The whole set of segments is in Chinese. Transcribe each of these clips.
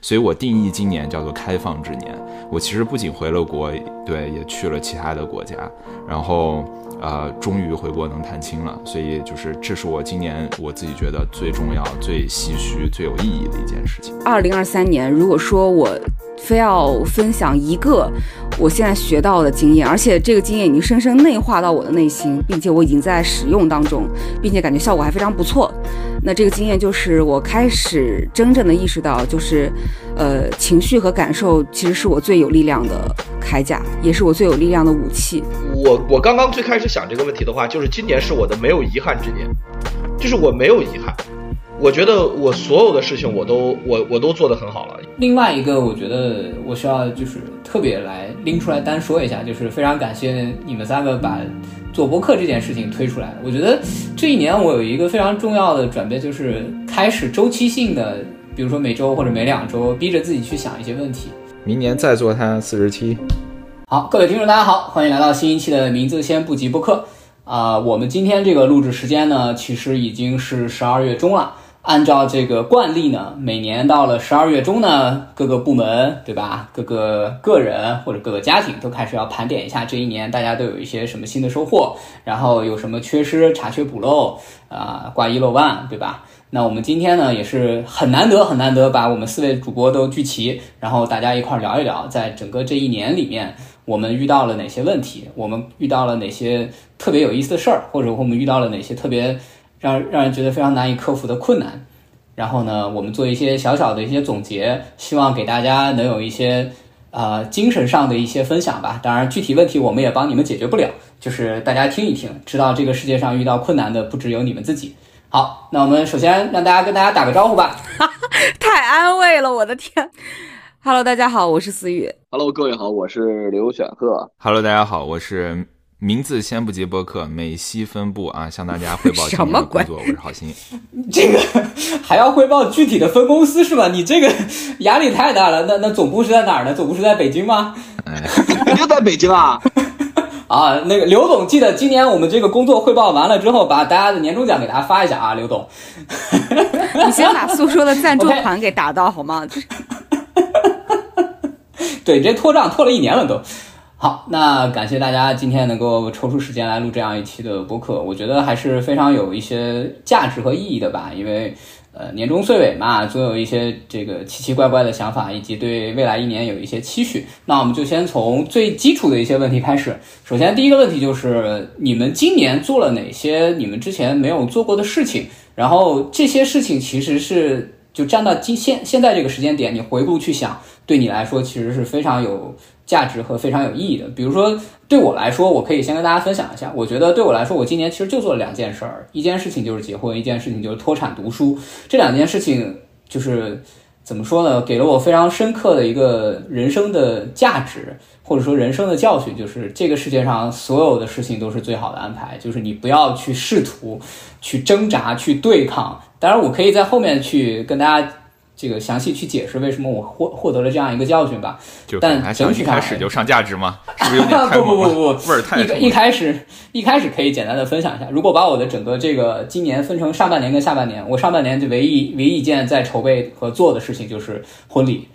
所以我定义今年叫做开放之年。我其实不仅回了国，对，也去了其他的国家，然后。呃，终于回国能探亲了，所以就是这是我今年我自己觉得最重要、最唏嘘、最有意义的一件事情。二零二三年，如果说我非要分享一个我现在学到的经验，而且这个经验已经深深内化到我的内心，并且我已经在使用当中，并且感觉效果还非常不错。那这个经验就是我开始真正的意识到，就是，呃，情绪和感受其实是我最有力量的铠甲，也是我最有力量的武器。我我刚刚最开始想这个问题的话，就是今年是我的没有遗憾之年，就是我没有遗憾，我觉得我所有的事情我都我我都做得很好了。另外一个，我觉得我需要就是特别来拎出来单说一下，就是非常感谢你们三个把。做播客这件事情推出来，我觉得这一年我有一个非常重要的转变，就是开始周期性的，比如说每周或者每两周，逼着自己去想一些问题。明年再做它四十七。好，各位听众大家好，欢迎来到新一期的名字先不急播客啊。我们今天这个录制时间呢，其实已经是十二月中了。按照这个惯例呢，每年到了十二月中呢，各个部门对吧，各个个人或者各个家庭都开始要盘点一下这一年大家都有一些什么新的收获，然后有什么缺失，查缺补漏啊，挂一漏万，对吧？那我们今天呢也是很难得很难得把我们四位主播都聚齐，然后大家一块聊一聊，在整个这一年里面，我们遇到了哪些问题，我们遇到了哪些特别有意思的事儿，或者我们遇到了哪些特别。让让人觉得非常难以克服的困难，然后呢，我们做一些小小的一些总结，希望给大家能有一些呃精神上的一些分享吧。当然，具体问题我们也帮你们解决不了，就是大家听一听，知道这个世界上遇到困难的不只有你们自己。好，那我们首先让大家跟大家打个招呼吧。太安慰了，我的天！Hello，大家好，我是思雨。Hello，各位好，我是刘选鹤。Hello，大家好，我是。名字先不急，播客美西分部啊，向大家汇报 今天的工作。我是郝鑫。这个还要汇报具体的分公司是吧？你这个压力太大了。那那总部是在哪儿呢？总部是在北京吗？肯定在北京啊！啊，那个刘总，记得今年我们这个工作汇报完了之后，把大家的年终奖给大家发一下啊，刘总。你先把诉说的赞助款给打到好吗？对，这拖账拖了一年了都。好，那感谢大家今天能够抽出时间来录这样一期的播客，我觉得还是非常有一些价值和意义的吧。因为，呃，年终岁尾嘛，总有一些这个奇奇怪怪的想法，以及对未来一年有一些期许。那我们就先从最基础的一些问题开始。首先，第一个问题就是你们今年做了哪些你们之前没有做过的事情？然后这些事情其实是就站到今现现在这个时间点，你回顾去想，对你来说其实是非常有。价值和非常有意义的，比如说对我来说，我可以先跟大家分享一下。我觉得对我来说，我今年其实就做了两件事儿，一件事情就是结婚，一件事情就是脱产读书。这两件事情就是怎么说呢？给了我非常深刻的一个人生的价值，或者说人生的教训，就是这个世界上所有的事情都是最好的安排，就是你不要去试图去挣扎、去对抗。当然，我可以在后面去跟大家。这个详细去解释为什么我获获得了这样一个教训吧。但整体开始就上价值吗？是不是有点 太不不不不味儿太一一开始一开始可以简单的分享一下。如果把我的整个这个今年分成上半年跟下半年，我上半年就唯一唯一一件在筹备和做的事情就是婚礼。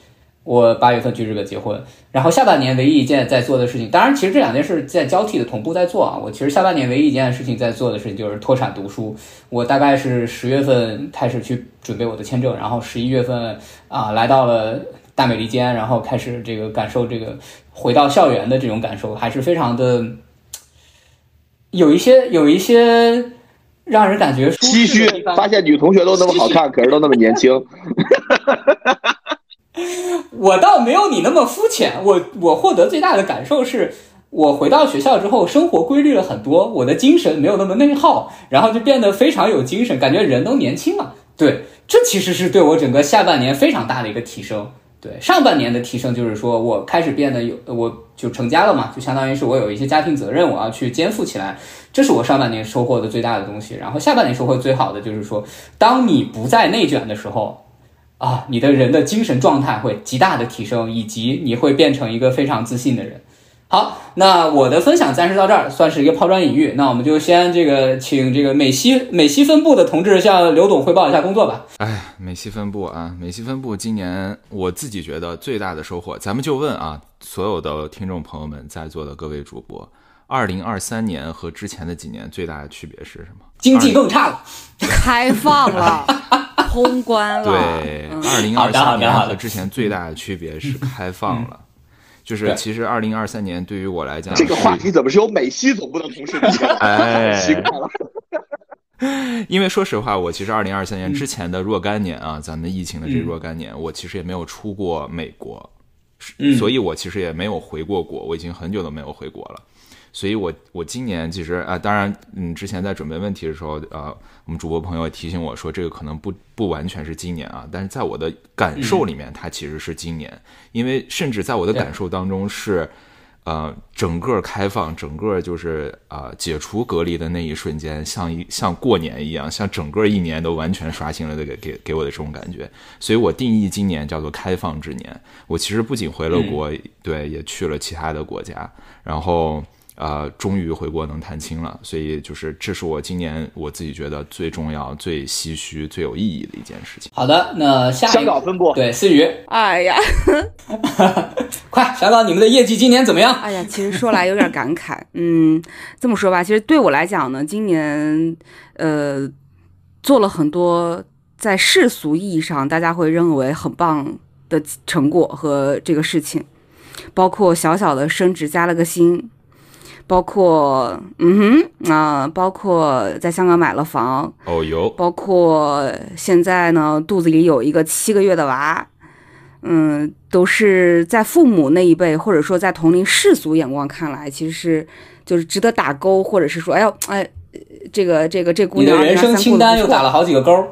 我八月份去日本结婚，然后下半年唯一一件在做的事情，当然其实这两件事在交替的同步在做啊。我其实下半年唯一一件事情在做的事情就是脱产读书。我大概是十月份开始去准备我的签证，然后十一月份啊来到了大美利坚，然后开始这个感受这个回到校园的这种感受，还是非常的有一些有一些让人感觉唏嘘。发现女同学都那么好看，可是都那么年轻。我倒没有你那么肤浅，我我获得最大的感受是，我回到学校之后，生活规律了很多，我的精神没有那么内耗，然后就变得非常有精神，感觉人都年轻了。对，这其实是对我整个下半年非常大的一个提升。对，上半年的提升就是说我开始变得有，我就成家了嘛，就相当于是我有一些家庭责任，我要去肩负起来，这是我上半年收获的最大的东西。然后下半年收获最好的就是说，当你不再内卷的时候。啊，你的人的精神状态会极大的提升，以及你会变成一个非常自信的人。好，那我的分享暂时到这儿，算是一个抛砖引玉。那我们就先这个请这个美西美西分部的同志向刘总汇报一下工作吧。哎，美西分部啊，美西分部今年我自己觉得最大的收获，咱们就问啊，所有的听众朋友们，在座的各位主播，二零二三年和之前的几年最大的区别是什么？经济更差了，开放了，通关了。对，嗯二零二三年和之前最大的区别是开放了。就是其实二零二三年对于我来讲，这个话题怎么是由美西总部的同事提的？哎奇怪了。因为说实话，我其实二零二三嗯年之前的若干年啊，咱们疫情的这若干年，我其实也没有出过美国，嗯所以我其实也没有回过国，我已经很久都没有回国了。所以我我今年其实啊、当然，嗯，之前在准备问题的时候，呃，我们主播朋友也提醒我说，这个可能不不完全是今年啊，但是在我的感受里面，它其实是今年，因为甚至在我的感受当中是。呃，整个开放，整个就是啊、呃解除隔离的那一瞬间，像一像过年一样，像整个一年都完全刷新了这个给给我的这种感觉。所以我定义今年叫做开放之年。我其实不仅回了国，对，也去了其他的国家，然后呃，终于回国能探亲了。所以就是这是我今年我自己觉得最重要、最唏嘘、最有意义的一件事情。好的，那下一香港分部对思雨，哎呀，快，香港你们的业绩今年怎么样？哎呀，其实说来有点感慨。嗯，这么说吧，其实对我来讲呢，今年呃做了很多在世俗意义上大家会认为很棒的成果和这个事情，包括小小的升职加了个薪。包括，嗯哼，啊、包括在香港买了房，哦哟，包括现在呢，肚子里有一个七个月的娃，嗯，都是在父母那一辈，或者说在同龄世俗眼光看来，其实是就是值得打勾，或者是说，哎呦，哎，这个这个这姑你的娘人生清单又打了好几个勾儿。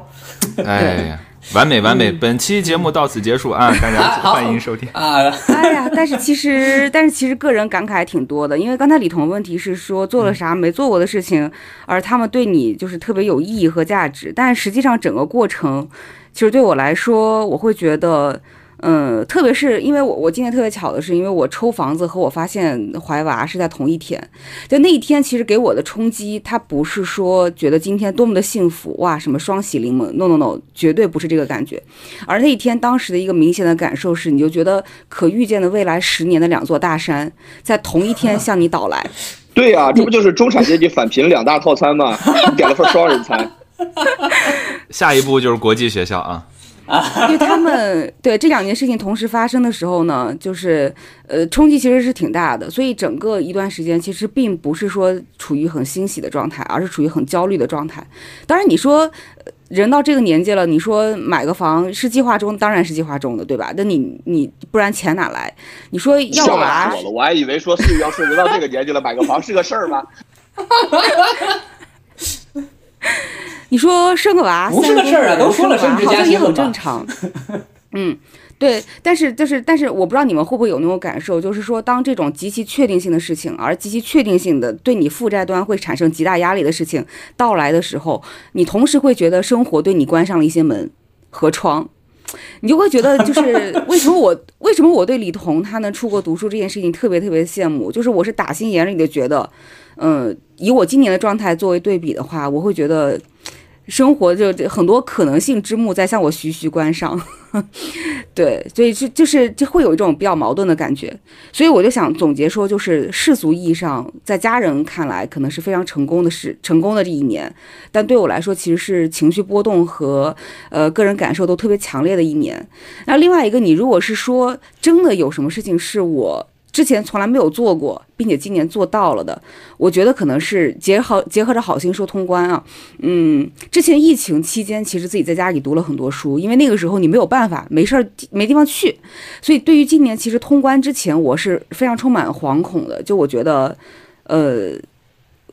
哎呀，完美完美！本期节目到此结束啊，大家欢迎收听。啊！哎呀，但是其实，但是其实个人感慨还挺多的，因为刚才李彤问题是说做了啥没做过的事情，而他们对你就是特别有意义和价值，但实际上整个过程，其实对我来说，我会觉得。嗯，特别是因为我我今天特别巧的是，因为我抽房子和我发现怀娃是在同一天，就那一天其实给我的冲击，它不是说觉得今天多么的幸福哇，什么双喜临门，no no no，绝对不是这个感觉，而那一天当时的一个明显的感受是，你就觉得可预见的未来十年的两座大山在同一天向你倒来。对呀、这不就是中产阶级返贫两大套餐吗？点了份双人餐。下一步就是国际学校啊，因为他们对这两件事情同时发生的时候呢，就是呃冲击其实是挺大的，所以整个一段时间其实并不是说处于很欣喜的状态，而是处于很焦虑的状态。当然你说。人到这个年纪了，你说买个房是计划中，当然是计划中的，对吧？那你你不然钱哪来？你说要娃死我，我还以为说是要是人到这个年纪了买个房是个事儿吗？你说生个娃不是个事儿啊都说了生个娃生殖好像也很正常。嗯，对，但是就是但是我不知道你们会不会有那种感受，就是说当这种极其确定性的事情，而极其确定性的对你负债端会产生极大压力的事情到来的时候，你同时会觉得生活对你关上了一些门和窗。你就会觉得，就是 为什么我为什么我对李彤他能出国读书这件事情特别特别羡慕，就是我是打心眼里的觉得，嗯，以我今年的状态作为对比的话，我会觉得 生活就很多可能性之幕在向我徐徐关上，对，所以就就是就会有一种比较矛盾的感觉，所以我就想总结说，就是世俗意义上，在家人看来可能是非常成功的事，成功的这一年，但对我来说其实是情绪波动和呃个人感受都特别强烈的一年。那另外一个，你如果是说真的有什么事情是我之前从来没有做过，并且今年做到了的，我觉得可能是结合结合着好心说通关啊。嗯，之前疫情期间，其实自己在家里读了很多书，因为那个时候你没有办法，没事儿没地方去，所以对于今年其实通关之前，我是非常充满惶恐的。就我觉得，呃。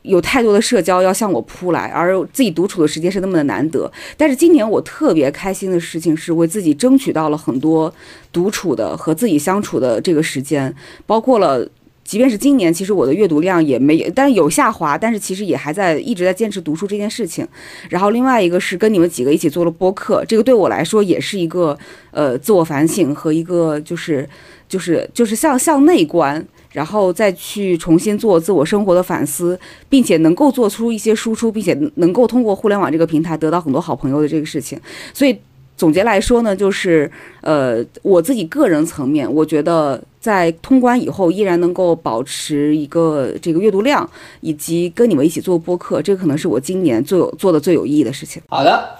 有太多的社交要向我扑来，而自己独处的时间是那么的难得。但是今年我特别开心的事情是为自己争取到了很多独处的和自己相处的这个时间，包括了即便是今年，其实我的阅读量也没有，但是有下滑，但是其实也还在一直在坚持读书这件事情。然后另外一个是跟你们几个一起做了播客，这个对我来说也是一个呃自我反省和一个就是就是就是向向内观，然后再去重新做自我生活的反思，并且能够做出一些输出，并且能够通过互联网这个平台得到很多好朋友的这个事情。所以总结来说呢，就是呃我自己个人层面，我觉得。在通关以后，依然能够保持一个这个阅读量，以及跟你们一起做播客，这可能是我今年最有做的最有意义的事情。好的，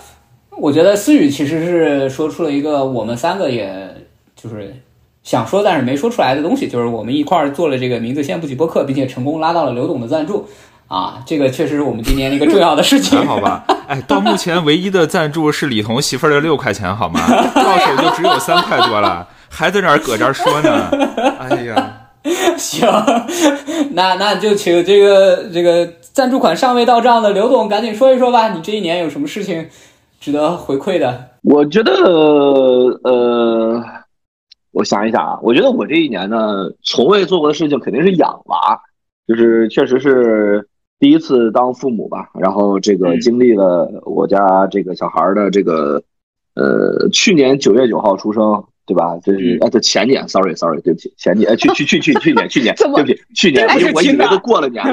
我觉得思雨其实是说出了一个我们三个也就是想说但是没说出来的东西，就是我们一块儿做了这个名字先不急播客，并且成功拉到了刘董的赞助啊，这个确实是我们今年一个重要的事情。还 好吧？哎，到目前唯一的赞助是李彤媳妇儿的六块钱，好吗？到手就只有三块多了。还在那儿搁这儿说呢，哎呀，行，那那就请这个这个赞助款尚未到账的刘总赶紧说一说吧，你这一年有什么事情值得回馈的？我觉得，呃，我想一想啊，我觉得我这一年呢，从未做过的事情肯定是养娃，就是确实是第一次当父母吧，然后这个经历了我家这个小孩的这个，呃，去年九月九号出生。对吧？这是啊，这前年，sorry，sorry，对不起，前年，去去去去去年，去年，对不起，去年，我我以为都过了年了，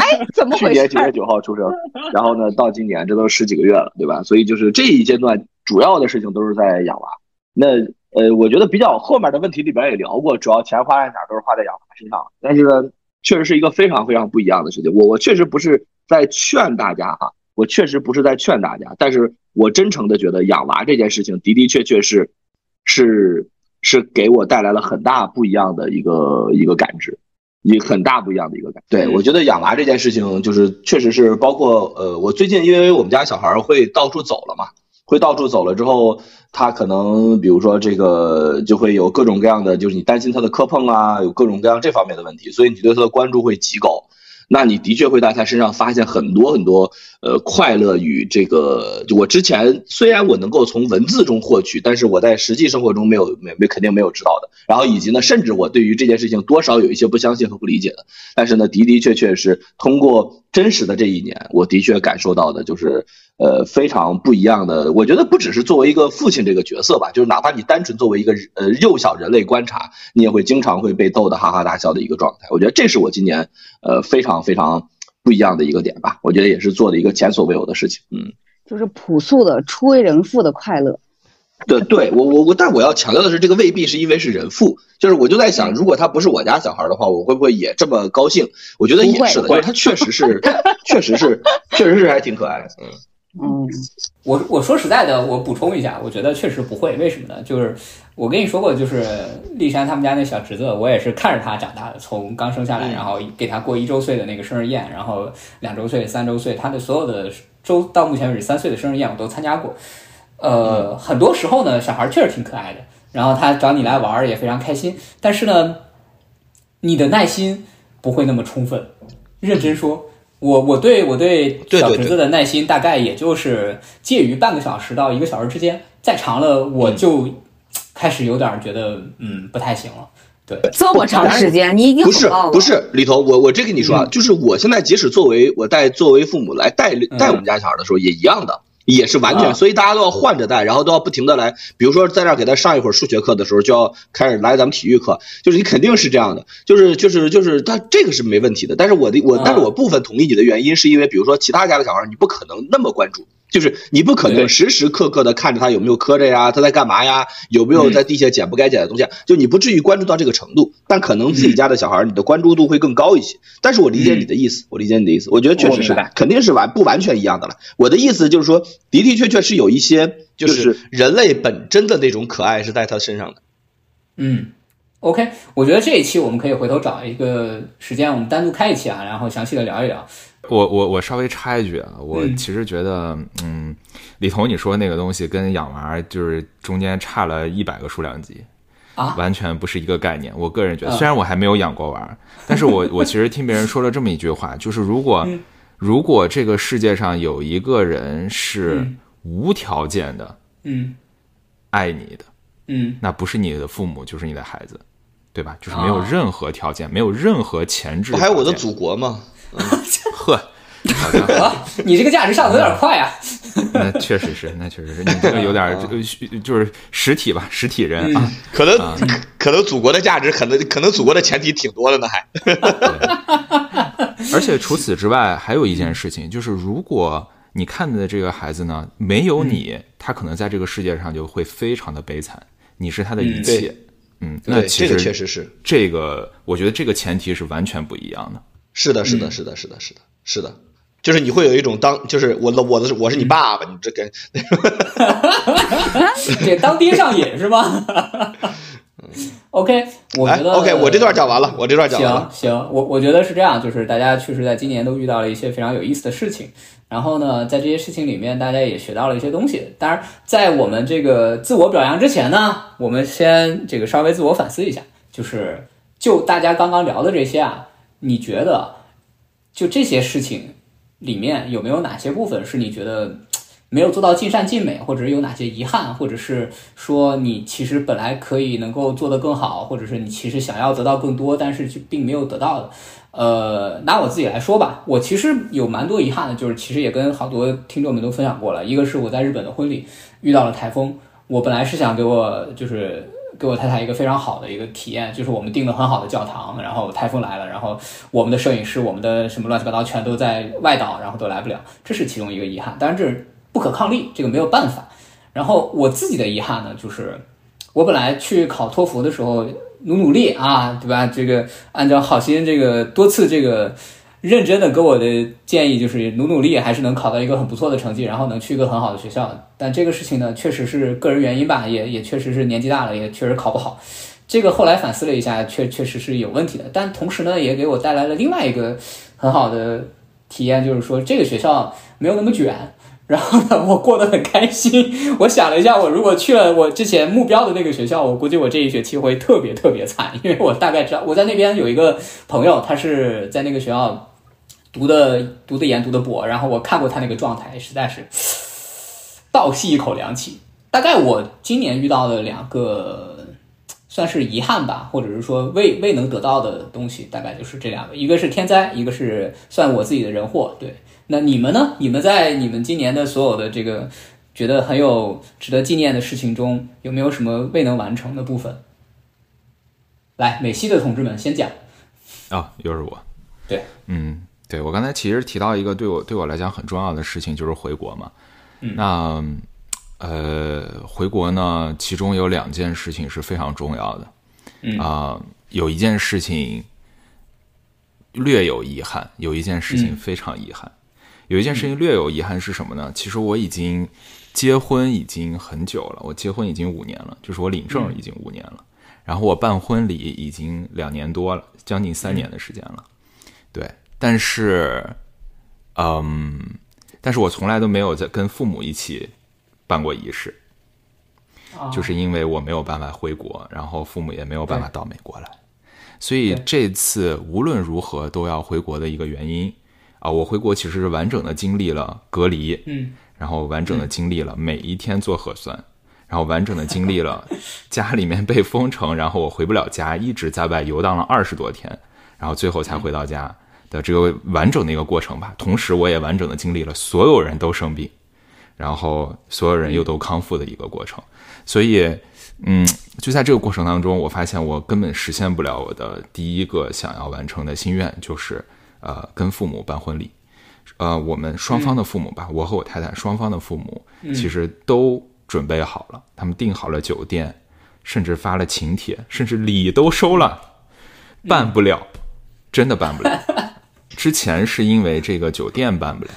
去年九月九号出生，然后呢，到今年，这都十几个月了，对吧？所以就是这一阶段主要的事情都是在养娃。那呃，我觉得比较后面的问题里边也聊过，主要钱花在哪都是花在养娃身上。但是呢，确实是一个非常非常不一样的事情。我我确实不是在劝大家哈，我确实不是在劝大家，但是我真诚的觉得养娃这件事情的的确确是是。是给我带来了很大不一样的一个一个感知，一很大不一样的一个感。对我觉得养娃这件事情，就是确实是包括呃，我最近因为我们家小孩会到处走了嘛，会到处走了之后，他可能比如说这个就会有各种各样的，就是你担心他的磕碰啊，有各种各样这方面的问题，所以你对他的关注会极高。那你的确会在他身上发现很多很多，呃，快乐与这个。我之前虽然我能够从文字中获取，但是我在实际生活中没有没没肯定没有知道的。然后以及呢，甚至我对于这件事情多少有一些不相信和不理解的。但是呢，的的确确是通过真实的这一年，我的确感受到的就是。呃，非常不一样的。我觉得不只是作为一个父亲这个角色吧，就是哪怕你单纯作为一个呃幼小人类观察，你也会经常会被逗得哈哈大笑的一个状态。我觉得这是我今年呃非常非常不一样的一个点吧。我觉得也是做的一个前所未有的事情。嗯，就是朴素的初为人父的快乐。对，对我我我，但我要强调的是，这个未必是因为是人父，就是我就在想，如果他不是我家小孩的话，我会不会也这么高兴？我觉得也是的，因为他确实是，确实是，确实是还挺可爱的。嗯。嗯，我我说实在的，我补充一下，我觉得确实不会。为什么呢？就是我跟你说过，就是丽珊他们家那小侄子，我也是看着他长大的，从刚生下来，然后给他过一周岁的那个生日宴，然后两周岁、三周岁，他的所有的周到目前为止三岁的生日宴我都参加过。呃，很多时候呢，小孩确实挺可爱的，然后他找你来玩也非常开心，但是呢，你的耐心不会那么充分。认真说。我我对我对小侄子的耐心大概也就是介于半个小时到一个小时之间，再长了我就开始有点觉得嗯不太行了。对，这么长时间你已经不是不是里头，我我这跟你说啊，就是我现在即使作为我带作为父母来带带我们家小孩的时候也一样的。也是完全，所以大家都要换着带，然后都要不停的来，比如说在这儿给他上一会儿数学课的时候，就要开始来咱们体育课，就是你肯定是这样的，就是就是就是他这个是没问题的，但是我的我但是我部分同意你的原因是因为，比如说其他家的小孩，你不可能那么关注。就是你不可能时时刻刻的看着他有没有磕着呀，他在干嘛呀，有没有在地下捡不该捡的东西，就你不至于关注到这个程度，但可能自己家的小孩，你的关注度会更高一些。但是我理解你的意思，我理解你的意思，我觉得确实是，肯定是完不完全一样的了。我的意思就是说，的的确确是有一些，就是人类本真的那种可爱是在他身上的。嗯，OK，我觉得这一期我们可以回头找一个时间，我们单独开一期啊，然后详细的聊一聊。我我我稍微插一句啊，我其实觉得，嗯，李彤你说那个东西跟养娃就是中间差了一百个数量级啊，完全不是一个概念。我个人觉得，虽然我还没有养过娃，但是我我其实听别人说了这么一句话，就是如果如果这个世界上有一个人是无条件的，嗯，爱你的，嗯，那不是你的父母，就是你的孩子。对吧？就是没有任何条件，没有任何前置还有我的祖国吗？呵，啊，你这个价值上的有点快啊。那确实是，那确实是你这个有点这个就是实体吧，实体人啊。可能可可能祖国的价值，可能可能祖国的前提挺多的呢，还。而且除此之外，还有一件事情，就是如果你看的这个孩子呢，没有你，他可能在这个世界上就会非常的悲惨。你是他的一切，嗯，那，这其实个确实是，这个我觉得这个前提是完全不一样的。是的，是的，是的，是的，是的，是的，就是你会有一种当，就是我的我的我是你爸爸，你这跟 这当爹上瘾是吗？OK，我哎觉得、，OK，我这段讲完了，我这段讲完了。行行，我我觉得是这样，就是大家确实在今年都遇到了一些非常有意思的事情，然后呢，在这些事情里面，大家也学到了一些东西。当然，在我们这个自我表扬之前呢，我们先这个稍微自我反思一下，就是就大家刚刚聊的这些啊，你觉得就这些事情里面有没有哪些部分是你觉得没有做到尽善尽美，或者是有哪些遗憾，或者是说你其实本来可以能够做得更好，或者是你其实想要得到更多，但是就并没有得到的。呃，拿我自己来说吧，我其实有蛮多遗憾的，就是其实也跟好多听众们都分享过了。一个是我在日本的婚礼遇到了台风，我本来是想给我就是给我太太一个非常好的一个体验，就是我们订了很好的教堂，然后台风来了，然后我们的摄影师、我们的什么乱七八糟全都在外岛，然后都来不了，这是其中一个遗憾。当然这是不可抗力，这个没有办法。然后我自己的遗憾呢，就是我本来去考托福的时候努努力啊，对吧？这个按照好心这个多次这个认真的给我的建议，就是努努力还是能考到一个很不错的成绩，然后能去一个很好的学校。但这个事情呢，确实是个人原因吧，也也确实是年纪大了，也确实考不好。这个后来反思了一下，确确实是有问题的。但同时呢，也给我带来了另外一个很好的体验，就是说这个学校没有那么卷。然后呢，我过得很开心。我想了一下，我如果去了我之前目标的那个学校，我估计我这一学期会特别特别惨，因为我大概知道我在那边有一个朋友，他是在那个学校读的读的研读的博，然后我看过他那个状态，实在是 倒吸一口凉气。大概我今年遇到的两个算是遗憾吧，或者是说未未能得到的东西，大概就是这两个，一个是天灾，一个是算我自己的人祸。对，那你们呢？你们在你们今年的所有的这个觉得很有值得纪念的事情中，有没有什么未能完成的部分？来，美西的同志们先讲。啊，又是我。对，嗯，对我刚才其实提到一个对我对我来讲很重要的事情，就是回国嘛。嗯那呃，回国呢，其中有两件事情是非常重要的。嗯啊、有一件事情略有遗憾，有一件事情嗯非常遗憾。有一件事情略有遗憾是什么呢？其实我已经结婚已经很久了，我结婚已经五年了，就是我领证已经五年了，然后我办婚礼已经两年多了，将近三年的时间了。对，但是，嗯，但是我从来都没有在跟父母一起办过仪式，啊。就是因为我没有办法回国，然后父母也没有办法到美国来，所以这次无论如何都要回国的一个原因啊，我回国其实是完整的经历了隔离，嗯。然后完整的经历了每一天做核酸，然后完整的经历了 家里面被封城，然后我回不了家，一直在外游荡了二十多天，然后最后才回到家的这个完整的一个过程吧。同时，我也完整的经历了所有人都生病，然后所有人又都康复的一个过程。所以，嗯，就在这个过程当中，我发现我根本实现不了我的第一个想要完成的心愿，就是呃跟父母办婚礼。呃，我们双方的父母吧，我和我太太双方的父母其实都准备好了，他们订好了酒店，甚至发了请帖，甚至礼都收了，办不了，真的办不了。之前是因为这个酒店办不了，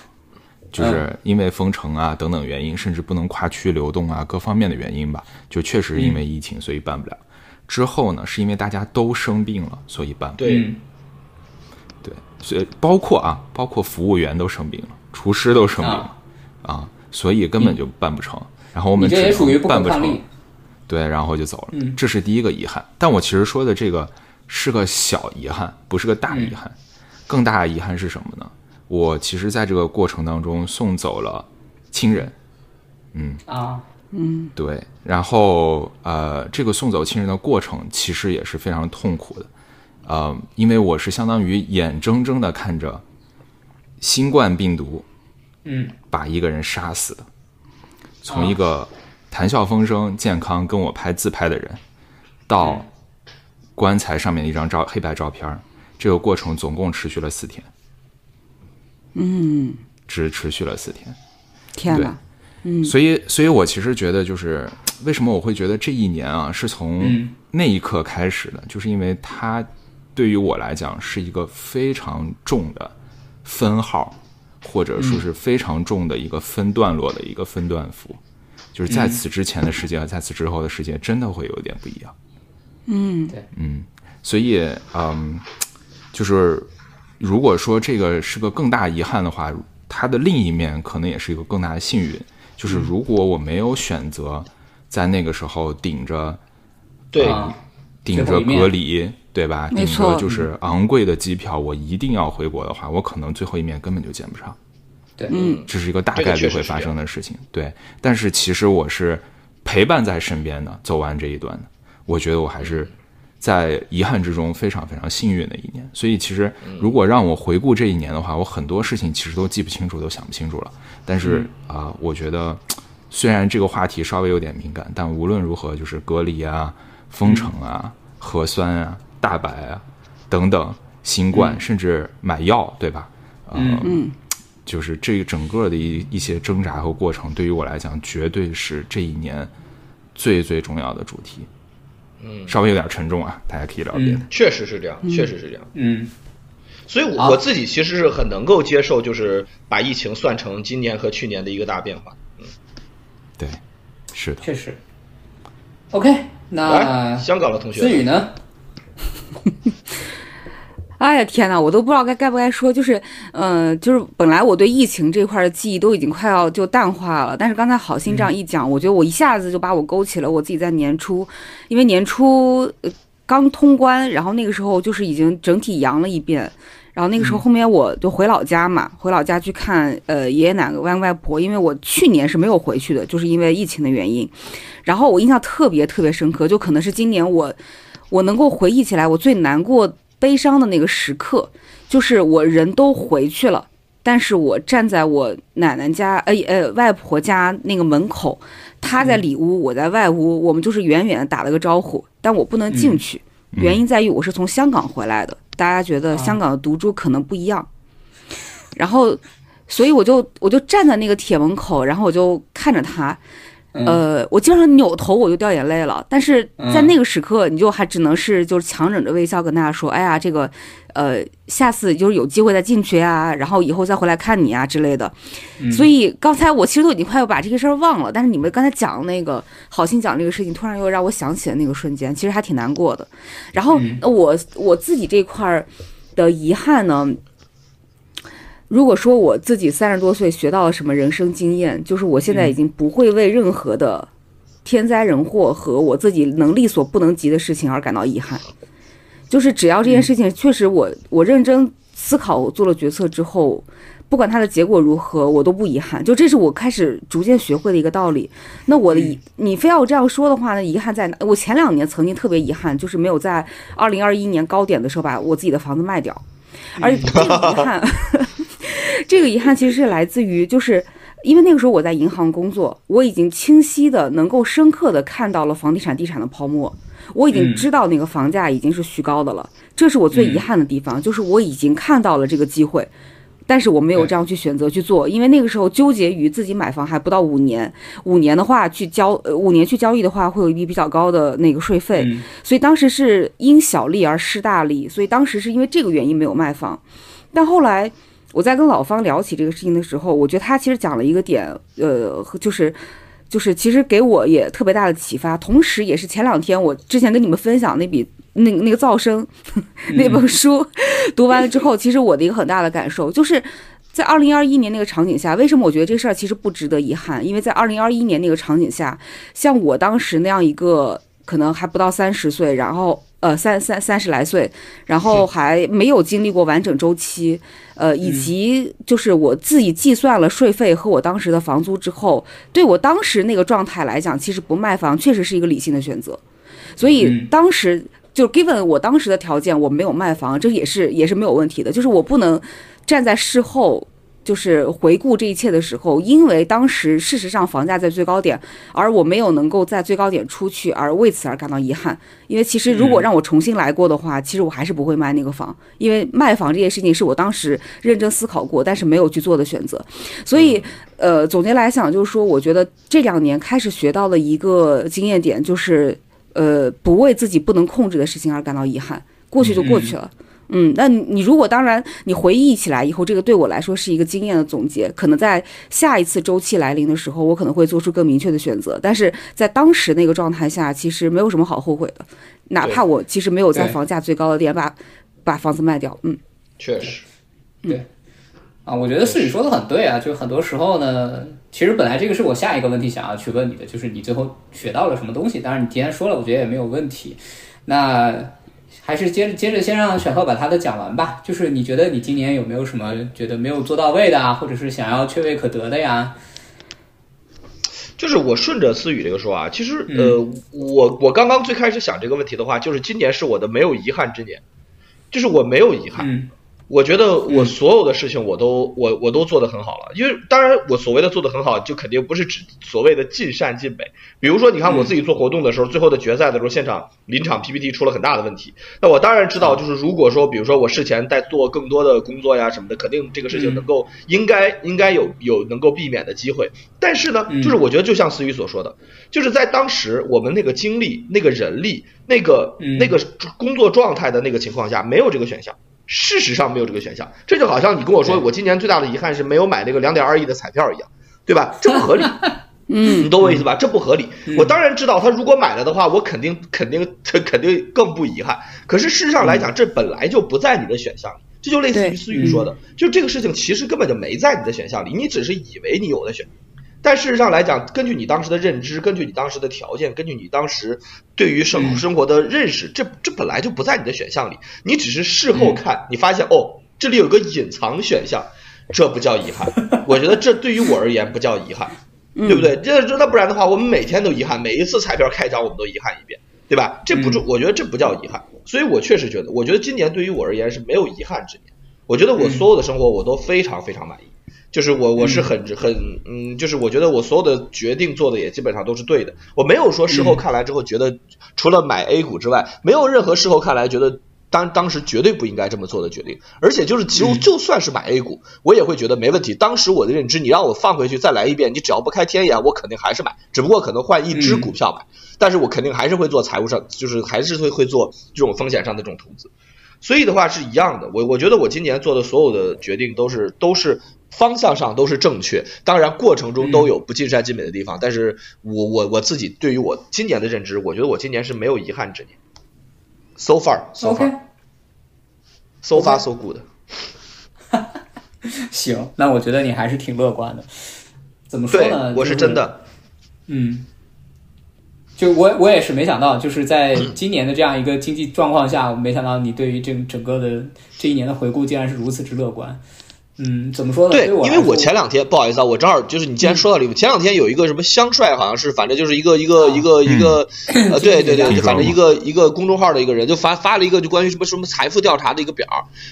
就是因为封城啊等等原因，甚至不能跨区流动啊各方面的原因吧，就确实是因为疫情，所以办不了。之后呢，是因为大家都生病了，所以办不了。对，嗯对，所以包括啊，包括服务员都生病了，厨师都生病了啊所以根本就办不成。然后我们只能这也属于办不成，。对，然后就走了。嗯这是第一个遗憾。但我其实说的这个是个小遗憾，不是个大遗憾。更大的遗憾是什么呢？我其实在这个过程当中送走了亲人，嗯。啊，嗯。对，然后呃，这个送走亲人的过程其实也是非常痛苦的，呃，因为我是相当于眼睁睁的看着新冠病毒嗯。把一个人杀死的，从一个谈笑风生、健康跟我拍自拍的人，到棺材上面的一张照黑白照片儿，这个过程总共持续了四天，嗯，只持续了四天。天哪，嗯。所以，所以我其实觉得，就是为什么我会觉得这一年啊，是从嗯。那一刻开始的，就是因为它对于我来讲是一个非常重的分号，或者说是非常重的一个分段落的一个分段符，就是在此之前的世界和在此之后的世界真的会有点不一样。嗯。对。嗯，所以嗯，就是如果说这个是个更大遗憾的话，它的另一面可能也是一个更大的幸运，就是如果我没有选择在那个时候顶着对，啊，顶着隔离，对吧？顶没错着就是昂贵的机票，我一定要回国的话，我可能最后一面根本就见不上。对，嗯这是一个大概率会发生的事情。对，但是其实我是陪伴在身边的，走完这一段的。我觉得我还是在遗憾之中非常非常幸运的一年。所以其实如果让我回顾这一年的话，我很多事情其实都记不清楚，都想不清楚了。但是啊、我觉得虽然这个话题稍微有点敏感，但无论如何，就是隔离啊、封城啊、核酸啊、大白啊等等，新冠，甚至买药，对吧？呃、嗯嗯就是这个整个的一一些挣扎和过程，对于我来讲，绝对是这一年最最重要的主题。嗯，稍微有点沉重啊，大家可以了解。嗯确实是这样，确实是这样。嗯所以我，自己其实是很能够接受，就是把疫情算成今年和去年的一个大变化。嗯对，是的。确实。OK，来，那香港的同学思，雨呢？哎呀天呐，我都不知道该该不该说，就是，呃，就是本来我对疫情这块的记忆都已经快要就淡化了，但是刚才好心这样一讲，我觉得我一下子就把我勾起了我自己在年初，因为年初、呃、刚通关，然后那个时候就是已经整体阳了一遍，然后那个时候后面我就回老家嘛，回老家去看呃爷爷奶奶、外公外婆，因为我去年是没有回去的，就是因为疫情的原因，然后我印象特别特别深刻，就可能是今年我我能够回忆起来我最难过。悲伤的那个时刻，就是我人都回去了，但是我站在我奶奶家，呃呃外婆家那个门口，她在里屋，我在外屋，我们就是远远的打了个招呼，但我不能进去，嗯原因在于我是从香港回来的，大家觉得香港的毒株可能不一样，然后，所以我就我就站在那个铁门口，然后我就看着她。嗯呃，我经常扭头我就掉眼泪了，但是在那个时刻，你就还只能是就是强忍着微笑跟大家说，哎呀，这个，呃，下次就是有机会再进去啊，然后以后再回来看你啊之类的。所以刚才我其实都已经快要把这个事儿忘了，但是你们刚才讲的那个好心讲这个事情，突然又让我想起了那个瞬间，其实还挺难过的。然后嗯我我自己这块儿的遗憾呢。如果说我自己三十多岁学到了什么人生经验，就是我现在已经不会为任何的天灾人祸和我自己能力所不能及的事情而感到遗憾。就是只要这件事情确实我我认真思考，我做了决策之后，不管它的结果如何，我都不遗憾。就这是我开始逐渐学会的一个道理。那我的遗，你非要我这样说的话呢？遗憾在哪？我前两年曾经特别遗憾，就是没有在二零二一年高点的时候把我自己的房子卖掉，而且这个遗憾。这个遗憾其实是来自于，就是因为那个时候我在银行工作，我已经清晰的能够深刻的看到了房地产地产的泡沫，我已经知道那个房价已经是虚高的了，这是我最遗憾的地方，就是我已经看到了这个机会。但是我没有这样去选择去做，因为那个时候纠结于自己买房还不到五年，五年的话去交，呃，五年去交易的话会有一笔比较高的那个税费，嗯所以当时是因小利而失大利，所以当时是因为这个原因没有卖房，但后来。我在跟老方聊起这个事情的时候，我觉得他其实讲了一个点，呃，就是，就是其实给我也特别大的启发，同时也是前两天我之前跟你们分享那笔那那个噪声 那本书读完了之后，其实我的一个很大的感受就是。在二零二一年那个场景下，为什么我觉得这事儿其实不值得遗憾？因为在二零二一年那个场景下，像我当时那样一个可能还不到三十岁，然后呃三三三十来岁，然后还没有经历过完整周期，呃，以及就是我自己计算了税费和我当时的房租之后，对我当时那个状态来讲，其实不卖房确实是一个理性的选择，所以嗯当时。就 given 我当时的条件，我没有卖房，这也是也是没有问题的。就是我不能站在事后，就是回顾这一切的时候，因为当时事实上房价在最高点，而我没有能够在最高点出去，而为此而感到遗憾。因为其实如果让我重新来过的话，其实我还是不会卖那个房，因为卖房这件事情是我当时认真思考过，但是没有去做的选择。所以，呃，总结来讲，就是说，我觉得这两年开始学到了一个经验点，就是呃，不为自己不能控制的事情而感到遗憾，过去就过去了。嗯，那你如果当然你回忆起来以后，这个对我来说是一个经验的总结，可能在下一次周期来临的时候，我可能会做出更明确的选择。但是在当时那个状态下，其实没有什么好后悔的，哪怕我其实没有在房价最高的点把把房子卖掉。嗯，确实，对啊，我觉得思雨说的很对啊，就很多时候呢，其实本来这个是我下一个问题想要去问你的，就是你最后学到了什么东西。当然你提前说了，我觉得也没有问题。那还是接着接着先让选赫把他的讲完吧。就是你觉得你今年有没有什么觉得没有做到位的啊，或者是想要缺位可得的呀？就是我顺着思雨这个说啊，其实呃，我我刚刚最开始想这个问题的话，就是今年是我的没有遗憾之年，就是我没有遗憾。嗯我觉得我所有的事情我都我我都做得很好了，因为当然我所谓的做得很好，就肯定不是指所谓的尽善尽美。比如说，你看我自己做活动的时候，最后的决赛的时候，现场临场 PPT 出了很大的问题。那我当然知道，就是如果说，比如说我事前在做更多的工作呀什么的，肯定这个事情能够应该应该有有能够避免的机会。但是呢，就是我觉得就像思雨所说的，就是在当时我们那个精力、那个人力、那个嗯那个工作状态的那个情况下，没有这个选项。事实上没有这个选项，这就好像你跟我说，我今年最大的遗憾是没有买那个两点二亿的彩票一样，对吧？这不合理，嗯你懂我意思吧？这不合理。我当然知道，他如果买了的话，我肯定肯定这 肯定更不遗憾。可是事实上来讲，这本来就不在你的选项里，这就类似于思雨说的，就这个事情其实根本就没在你的选项里，你只是以为你有的选。但事实上来讲，根据你当时的认知，根据你当时的条件，根据你当时对于生生活的认识，这这本来就不在你的选项里。你只是事后看，你发现哦，这里有个隐藏选项，这不叫遗憾。我觉得这对于我而言不叫遗憾，对不对？这这那不然的话，我们每天都遗憾，每一次彩票开奖我们都遗憾一遍，对吧？这不就我觉得这不叫遗憾。所以我确实觉得，我觉得今年对于我而言是没有遗憾之年。我觉得我所有的生活我都非常非常满意。就是我我是很很嗯，就是我觉得我所有的决定做的也基本上都是对的。我没有说事后看来之后觉得，除了买 A 股之外，没有任何事后看来觉得当当时绝对不应该这么做的决定。而且就是就就算是买 A 股，我也会觉得没问题。当时我的认知，你让我放回去再来一遍，你只要不开天眼，我肯定还是买，只不过可能换一只股票买，但是我肯定还是会做财务上，就是还是会会做这种风险上的这种投资。所以的话是一样的，我我觉得我今年做的所有的决定都是都是方向上都是正确，当然过程中都有不尽善尽美的地方，但是我我我自己对于我今年的认知，我觉得我今年是没有遗憾之年。So far, so far, so far, so good。行，那我觉得你还是挺乐观的。怎么说对呢？，我是真的。嗯，就我我也是没想到，就是在 今年的这样一个经济状况下，我没想到你对于这整个的这一年的回顾竟然是如此之乐观。嗯，怎么说呢？对，因为我前两天不好意思啊，我正好就是你既然说到这个，前两天有一个什么香帅，好像是反正就是一个一个一个一个呃，对对对，反正一个一个公众号的一个人就发发了一个就关于什么什么财富调查的一个表，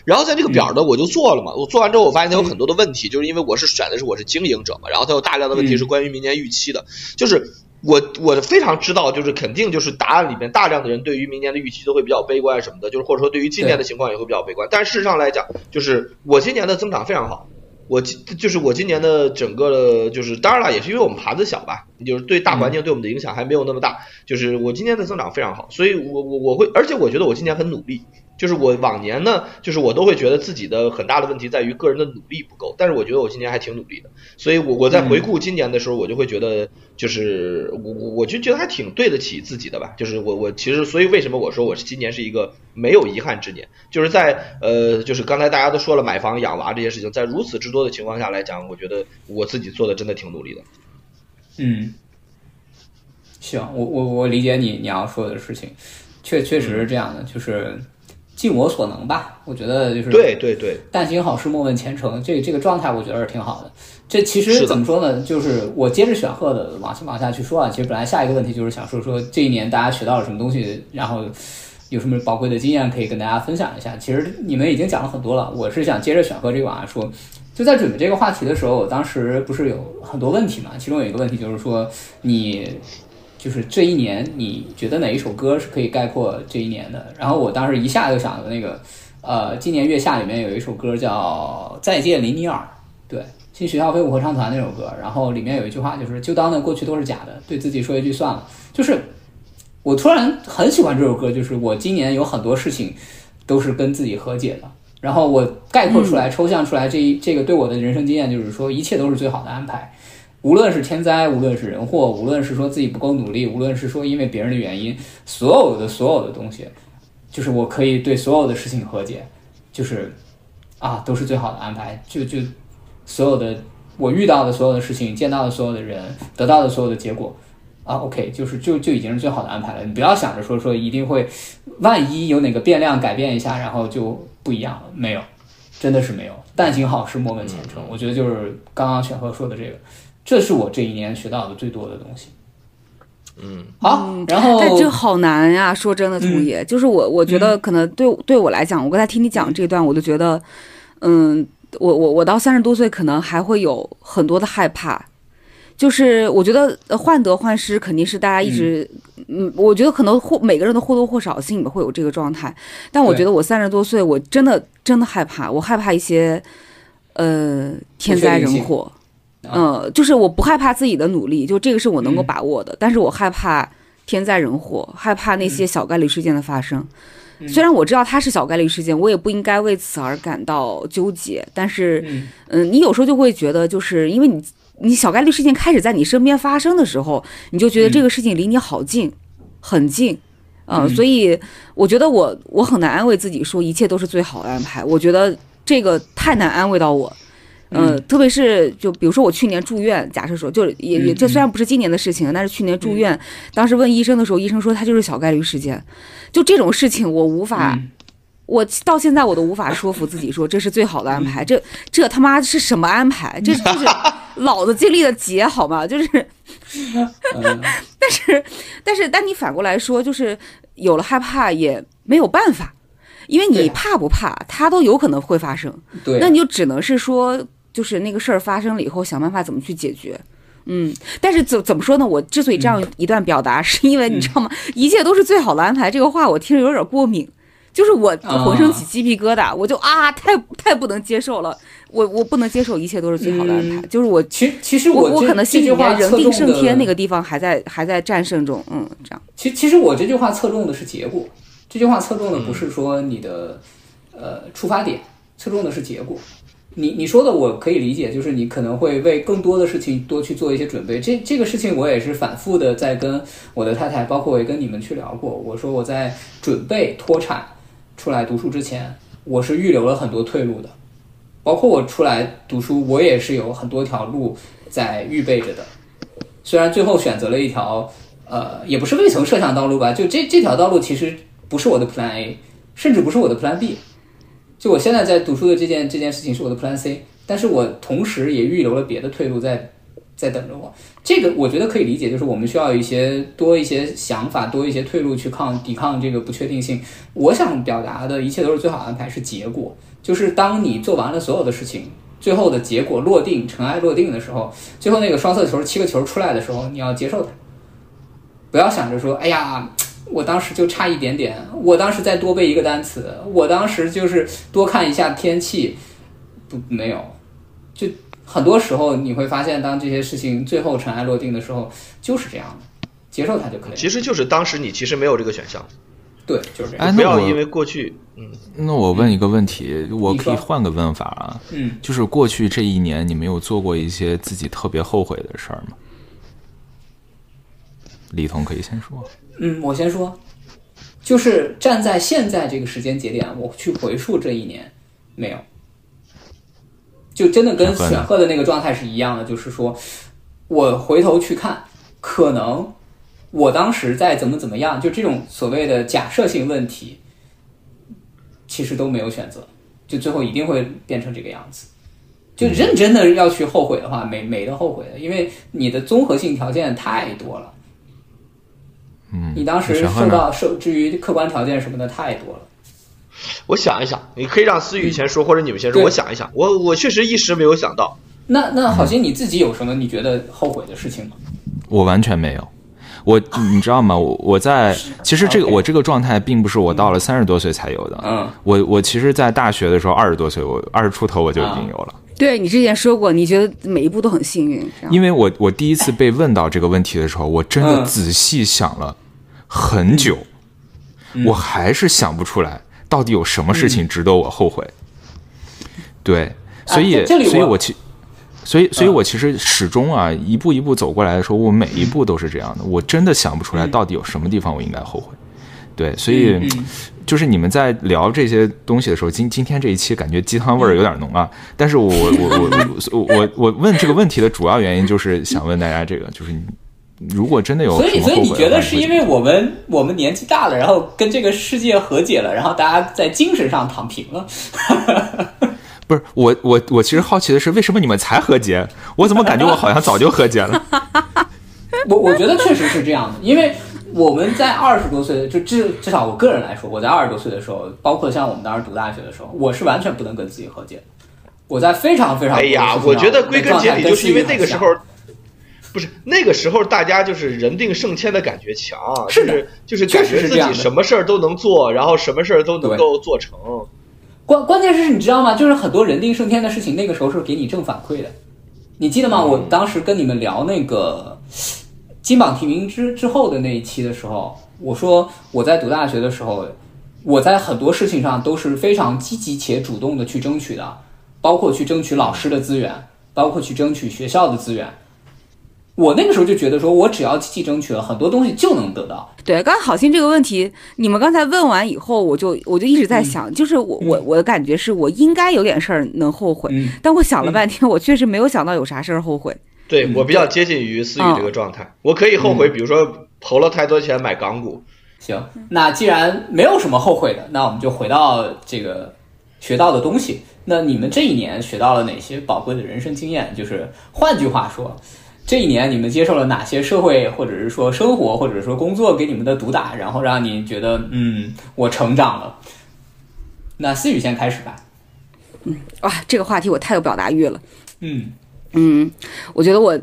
然后在这个表呢我就做了嘛，我做完之后我发现它有很多的问题，就是因为我是选的是我是经营者嘛，然后它有大量的问题是关于明年预期的，就是。我我非常知道，就是肯定就是答案里面大量的人对于明年的预期都会比较悲观什么的，就是或者说对于今年的情况也会比较悲观。但事实上来讲，就是我今年的增长非常好，我今就是我今年的整个的，就是当然了，也是因为我们盘子小吧，就是对大环境对我们的影响还没有那么大。就是我今年的增长非常好，所以我我我会，而且我觉得我今年很努力。就是我往年呢，就是我都会觉得自己的很大的问题在于个人的努力不够，但是我觉得我今年还挺努力的，所以我我在回顾今年的时候，我就会觉得，就是我我我就觉得还挺对得起自己的吧。就是我我其实所以为什么我说我是今年是一个没有遗憾之年，就是在呃就是刚才大家都说了买房养娃这些事情，在如此之多的情况下来讲，我觉得我自己做的真的挺努力的。嗯，行，我我我理解你你要说的事情。确确实是这样的，就是尽我所能吧。我觉得就是对对对，但行好事，莫问前程。这这个状态，我觉得是挺好的。这其实怎么说呢？就是我接着选鹤的往往下去说啊。其实本来下一个问题就是想说说这一年大家学到了什么东西，然后有什么宝贵的经验可以跟大家分享一下。其实你们已经讲了很多了，我是想接着选鹤这个往下说。就在准备这个话题的时候，我当时不是有很多问题嘛？其中有一个问题就是说，你就是这一年你觉得哪一首歌是可以概括这一年的？然后我当时一下就想到那个，呃，今年月下里面有一首歌叫《再见林尼尔》，对，新学校飞舞合唱团那首歌，然后里面有一句话就是“就当那过去都是假的，对自己说一句算了”，就是我突然很喜欢这首歌，就是我今年有很多事情都是跟自己和解的。然后我概括出来、抽象出来这一这个对我的人生经验，就是说一切都是最好的安排，无论是天灾，无论是人祸，无论是说自己不够努力，无论是说因为别人的原因，所有的所有的东西，就是我可以对所有的事情和解，就是啊，都是最好的安排，就就所有的我遇到的所有的事情，见到的所有的人，得到的所有的结果。啊，OK，就是就就已经是最好的安排了。你不要想着说说一定会，万一有哪个变量改变一下，然后就不一样了。没有，真的是没有。但行好事，莫问前程。我觉得就是刚刚选和说的这个，这是我这一年学到的最多的东西。嗯，好，然后但这好难呀！说真的，童爷，就是我，我觉得可能对对我来讲，我刚才听你讲这段，我就觉得，嗯，我我我到三十多岁，可能还会有很多的害怕。就是我觉得呃患得患失肯定是大家一直，嗯，我觉得可能或每个人都或多或少心里面会有这个状态。但我觉得我三十多岁，我真的真的害怕，我害怕一些，呃，天灾人祸。呃，就是我不害怕自己的努力，就这个是我能够嗯把握的，但是我害怕天灾人祸，害怕那些小概率事件的发生。嗯虽然我知道它是小概率事件，我也不应该为此而感到纠结，但是，嗯嗯、你有时候就会觉得，就是因为你你小概率事件开始在你身边发生的时候，你就觉得这个事情离你好近，很近。呃，嗯所以我觉得我我很难安慰自己说一切都是最好的安排。我觉得这个太难安慰到我，呃，嗯特别是就比如说我去年住院，假设说就是也也嗯这虽然不是今年的事情，但是去年住院，当时问医生的时候，医生说他就是小概率事件，就这种事情我无法。嗯我到现在我都无法说服自己说这是最好的安嗯排，这这他妈是什么安排？这就是老子经历的劫好吗？就是 嗯 但是，但是，但你反过来说，就是有了害怕也没有办法，因为你怕不怕，它都有可能会发生。对，那你就只能是说，就是那个事儿发生了以后，想办法怎么去解决。嗯，但是怎怎么说呢？我之所以这样一段表达，是因为你知道吗？一切都是最好的安排。这个话我听着有点过敏，就是我啊浑身起鸡皮疙瘩，我就啊，太太不能接受了。我我不能接受一切都是最好的安排，嗯就是我其其实我我可能心里这句话面人定胜天那个地方还在还在战胜中，嗯，这样。其其实我这句话侧重的是结果，这句话侧重的不是说你的、呃出发点，侧重的是结果。你你说的我可以理解，就是你可能会为更多的事情多去做一些准备。这这个事情我也是反复的在跟我的太太，包括我也跟你们去聊过。我说我在准备脱产出来读书之前，我是预留了很多退路的，包括我出来读书，我也是有很多条路在预备着的。虽然最后选择了一条呃，也不是未曾设想道路吧，就这这条道路其实不是我的 Plan A，甚至不是我的 Plan B。就我现在在读书的这件这件事情是我的 Plan C，但是我同时也预留了别的退路在在等着我。这个我觉得可以理解，就是我们需要一些多一些想法，多一些退路去抗抵抗这个不确定性。我想表达的一切都是最好安排，是结果，就是当你做完了所有的事情，最后的结果落定，尘埃落定的时候，最后那个双色球七个球出来的时候，你要接受它，不要想着说，哎呀。我当时就差一点点，我当时再多背一个单词，我当时就是多看一下天气，不没有，就很多时候你会发现，当这些事情最后尘埃落定的时候，就是这样的，接受它就可以了。其实就是当时你其实没有这个选项，对，就是这样。哎，不要因为过去，嗯，那我问一个问题，我可以换个问法啊，嗯，就是过去这一年，你没有做过一些自己特别后悔的事儿吗？李彤可以先说。嗯，我先说，就是站在现在这个时间节点，我去回溯这一年，没有，就真的跟选赫的那个状态是一样的，就是说我回头去看，可能我当时在怎么怎么样，就这种所谓的假设性问题，其实都没有选择，就最后一定会变成这个样子。就认真的要去后悔的话，没没得后悔的，因为你的综合性条件太多了。嗯，你当时受到受至于客观条件什么的太多了。我想一想，你可以让思雨先说，或者你们先说。我想一想，我我确实一时没有想到。那那好心你自己有什么你觉得后悔的事情吗？我完全没有。我你知道吗？我我在其实这个我这个状态并不是我到了三十多岁才有的。嗯，我我其实，在大学的时候二十多岁，我二十出头我就已经有了。对你之前说过，你觉得每一步都很幸运，因为我我第一次被问到这个问题的时候，我真的嗯仔细想了很久，我还是想不出来到底有什么事情值得我后悔。对，所以、所以我其所以所以我其实始终啊一步一步走过来的时候，我每一步都是这样的，我真的想不出来到底有什么地方我应该后悔。对，所以、就是你们在聊这些东西的时候，今今天这一期感觉鸡汤味儿有点浓啊。但是我我我我我我问这个问题的主要原因就是想问大家这个，就是你如果真的有所以所以你觉得是因为我们我们年纪大了，然后跟这个世界和解了，然后大家在精神上躺平了？不是我我我其实好奇的是，为什么你们才和解？我怎么感觉我好像早就和解了？我我觉得确实是这样的，因为我们在二十多岁，就至至少我个人来说，我在二十多岁的时候，包括像我们当时读大学的时候，我是完全不能跟自己和解的。我在非常非常哎呀，我觉得归根结底就是因为那个时候，不是那个时候大家就是人定胜天的感觉强，是的就是就是感觉自己什么事儿都能做，然后什么事儿都能够做成。关关键是你知道吗？就是很多人定胜天的事情，那个时候是给你正反馈的。你记得吗？我当时跟你们聊那个金榜题名之之后的那一期的时候，我说我在读大学的时候，我在很多事情上都是非常积极且主动的去争取的，包括去争取老师的资源，包括去争取学校的资源。我那个时候就觉得说，我只要积极争取了，很多东西就能得到。对，刚才好心这个问题，你们刚才问完以后，我就我就一直在想，就是我我我的感觉是我应该有点事儿能后悔，嗯但我想了半天，我确实没有想到有啥事儿后悔。对我比较接近于思雨这个状态，我可以后悔，比如说投了太多钱买港股。行，那既然没有什么后悔的，那我们就回到这个学到的东西。那你们这一年学到了哪些宝贵的人生经验？就是换句话说，这一年你们接受了哪些社会或者是说生活或者说工作给你们的毒打，然后让你觉得嗯，我成长了。那思雨先开始吧。嗯哇，这个话题我太有表达欲了。嗯嗯，我觉得我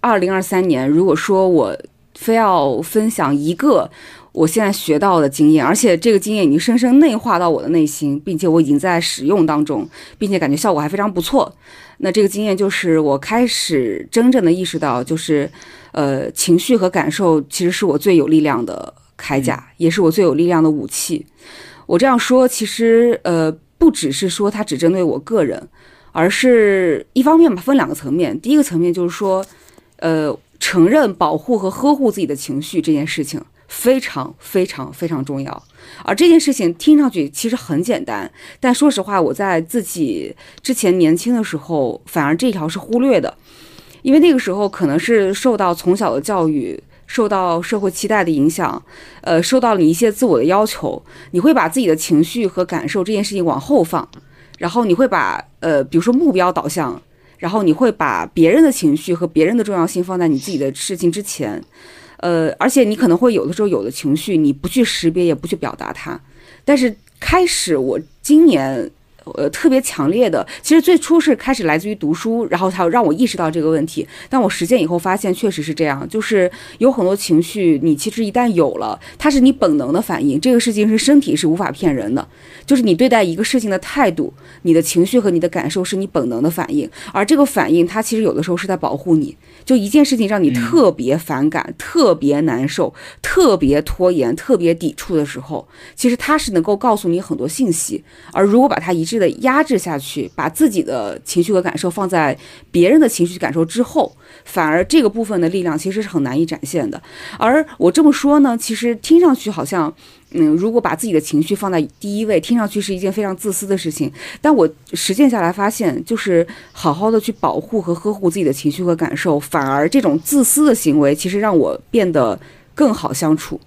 二零二三年，如果说我非要分享一个我现在学到的经验，而且这个经验已经深深内化到我的内心，并且我已经在使用当中，并且感觉效果还非常不错。那这个经验就是我开始真正的意识到，就是呃，情绪和感受其实是我最有力量的铠甲，也是我最有力量的武器。我这样说，其实呃，不只是说它只针对我个人。而是一方面吧，分两个层面。第一个层面就是说，呃，承认、保护和呵护自己的情绪这件事情非常非常非常重要。而这件事情听上去其实很简单，但说实话，我在自己之前年轻的时候，反而这条是忽略的，因为那个时候可能是受到从小的教育。受到社会期待的影响，呃，受到了一些自我的要求，你会把自己的情绪和感受这件事情往后放。然后你会把呃，比如说目标导向，然后你会把别人的情绪和别人的重要性放在你自己的事情之前，呃，而且你可能会有的时候有的情绪你不去识别也不去表达它，但是开始我今年。呃，特别强烈的，其实最初是开始来自于读书，然后才让我意识到这个问题。但我实践以后发现，确实是这样，就是有很多情绪，你其实一旦有了，它是你本能的反应。这个事情是身体是无法骗人的，就是你对待一个事情的态度，你的情绪和你的感受是你本能的反应，而这个反应它其实有的时候是在保护你。就一件事情让你特别反感、特别难受、特别拖延、特别抵触的时候，其实它是能够告诉你很多信息。而如果把它一致的压制下去，把自己的情绪和感受放在别人的情绪感受之后，反而这个部分的力量其实是很难以展现的。而我这么说呢，其实听上去好像。嗯，如果把自己的情绪放在第一位，听上去是一件非常自私的事情。但我实践下来发现，就是好好的去保护和呵护自己的情绪和感受，反而这种自私的行为，其实让我变得更好相处，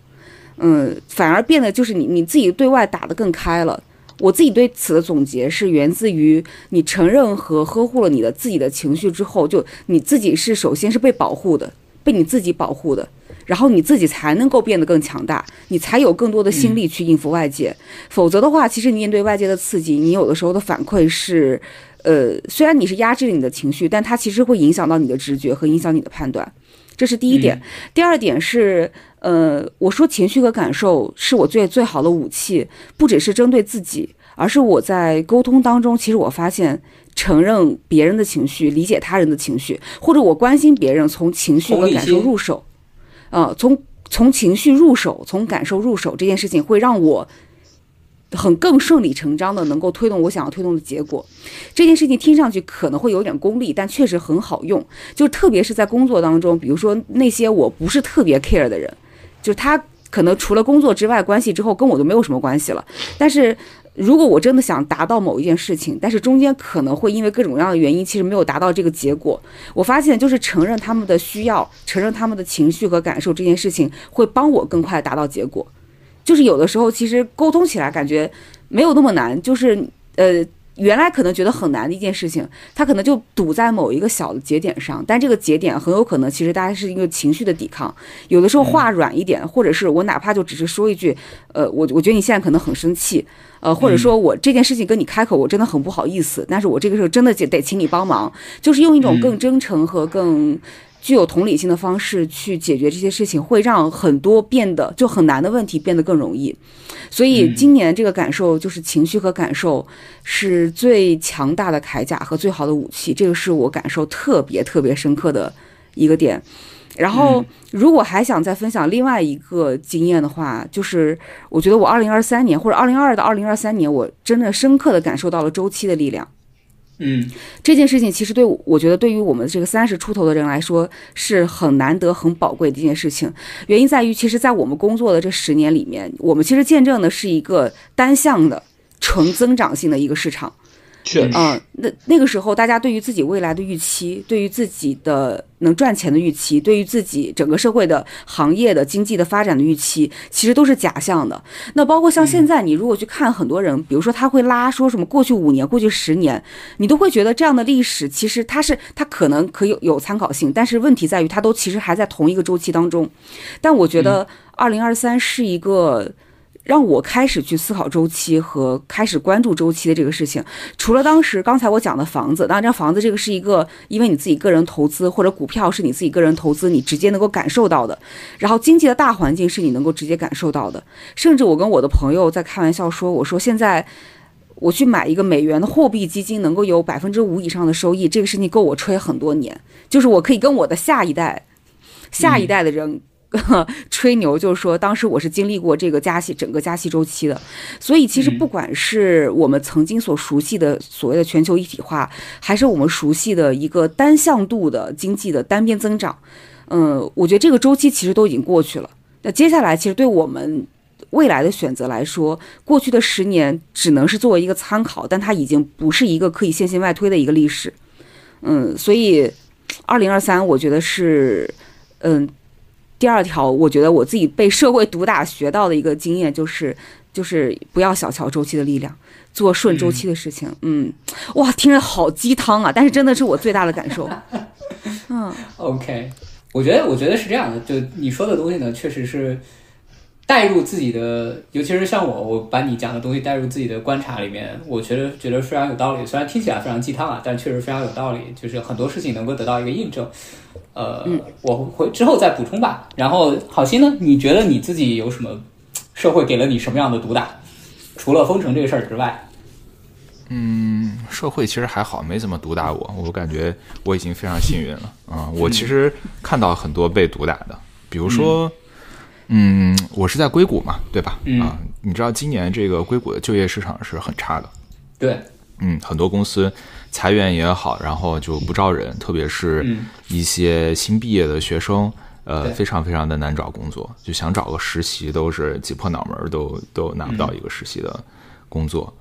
嗯，反而变得就是你你自己对外打得更开了。我自己对此的总结是源自于你承认和呵护了你的自己的情绪之后，就你自己是首先是被保护的，被你自己保护的，然后你自己才能够变得更强大，你才有更多的心力去应付外界。否则的话，其实你面对外界的刺激，你有的时候的反馈是，呃，虽然你是压制了你的情绪，但它其实会影响到你的直觉和影响你的判断。这是第一点。第二点是，呃，我说情绪和感受是我最最好的武器，不只是针对自己，而是我在沟通当中，其实我发现，承认别人的情绪，理解他人的情绪，或者我关心别人，从情绪和感受入手，呃，从从情绪入手，从感受入手，这件事情会让我。很更顺理成章的能够推动我想要推动的结果，这件事情听上去可能会有点功利，但确实很好用。就特别是在工作当中，比如说那些我不是特别 care 的人，就他可能除了工作之外关系之后跟我就没有什么关系了。但是如果我真的想达到某一件事情，但是中间可能会因为各种各样的原因，其实没有达到这个结果，我发现就是承认他们的需要，承认他们的情绪和感受这件事情，会帮我更快达到结果。就是有的时候，其实沟通起来感觉没有那么难，就是呃，原来可能觉得很难的一件事情，它可能就堵在某一个小的节点上，但这个节点很有可能其实大家是一个情绪的抵抗。有的时候话软一点，或者是我哪怕就只是说一句，呃，我我觉得你现在可能很生气，呃，或者说我这件事情跟你开口，我真的很不好意思，但是我这个时候真的得得请你帮忙，就是用一种更真诚和更。具有同理心的方式去解决这些事情，会让很多变得就很难的问题变得更容易。所以今年这个感受就是情绪和感受是最强大的铠甲和最好的武器，这个是我感受特别特别深刻的一个点。然后，如果还想再分享另外一个经验的话，就是我觉得我二零二三年或者二零二二到二零二三年，我真的深刻的感受到了周期的力量。嗯，这件事情其实对我觉得对于我们这个三十出头的人来说是很难得、很宝贵的一件事情。原因在于，其实，在我们工作的这十年里面，我们其实见证的是一个单向的、纯增长性的一个市场。确实，嗯，那那个时候，大家对于自己未来的预期，对于自己的能赚钱的预期，对于自己整个社会的行业的经济的发展的预期，其实都是假象的。那包括像现在，你如果去看很多人，比如说他会拉说什么过去五年、过去十年，你都会觉得这样的历史其实它是它可能可有有参考性，但是问题在于它都其实还在同一个周期当中。但我觉得二零二三是一个。让我开始去思考周期和开始关注周期的这个事情。除了当时刚才我讲的房子，当然这房子这个是一个，因为你自己个人投资或者股票是你自己个人投资，你直接能够感受到的。然后经济的大环境是你能够直接感受到的。甚至我跟我的朋友在开玩笑说，我说现在我去买一个美元的货币基金，能够有百分之五以上的收益，这个事情够我吹很多年。就是我可以跟我的下一代、下一代的人。吹牛就是说，当时我是经历过这个加息整个加息周期的，所以其实不管是我们曾经所熟悉的所谓的全球一体化，还是我们熟悉的一个单向度的经济的单边增长，嗯，我觉得这个周期其实都已经过去了。那接下来其实对我们未来的选择来说，过去的十年只能是作为一个参考，但它已经不是一个可以线性外推的一个历史。嗯，所以二零二三我觉得是，嗯。第二条，我觉得我自己被社会毒打学到的一个经验就是，就是不要小瞧周期的力量，做顺周期的事情。嗯，哇，听着好鸡汤啊！但是真的是我最大的感受。嗯，OK，我觉得我觉得是这样的，就你说的东西呢，确实是。带入自己的，尤其是像我，我把你讲的东西带入自己的观察里面，我觉得觉得非常有道理。虽然听起来非常鸡汤啊，但确实非常有道理，就是很多事情能够得到一个印证。呃，我会之后再补充吧。然后好心呢，你觉得你自己有什么社会给了你什么样的毒打？除了封城这个事儿之外，嗯，社会其实还好，没怎么毒打我。我感觉我已经非常幸运了啊。我其实看到很多被毒打的，比如说。嗯，我是在硅谷嘛，对吧？啊，你知道今年这个硅谷的就业市场是很差的。对，嗯，很多公司裁员也好，然后就不招人，特别是一些新毕业的学生，呃，非常非常的难找工作，就想找个实习都是挤破脑门都都拿不到一个实习的工作。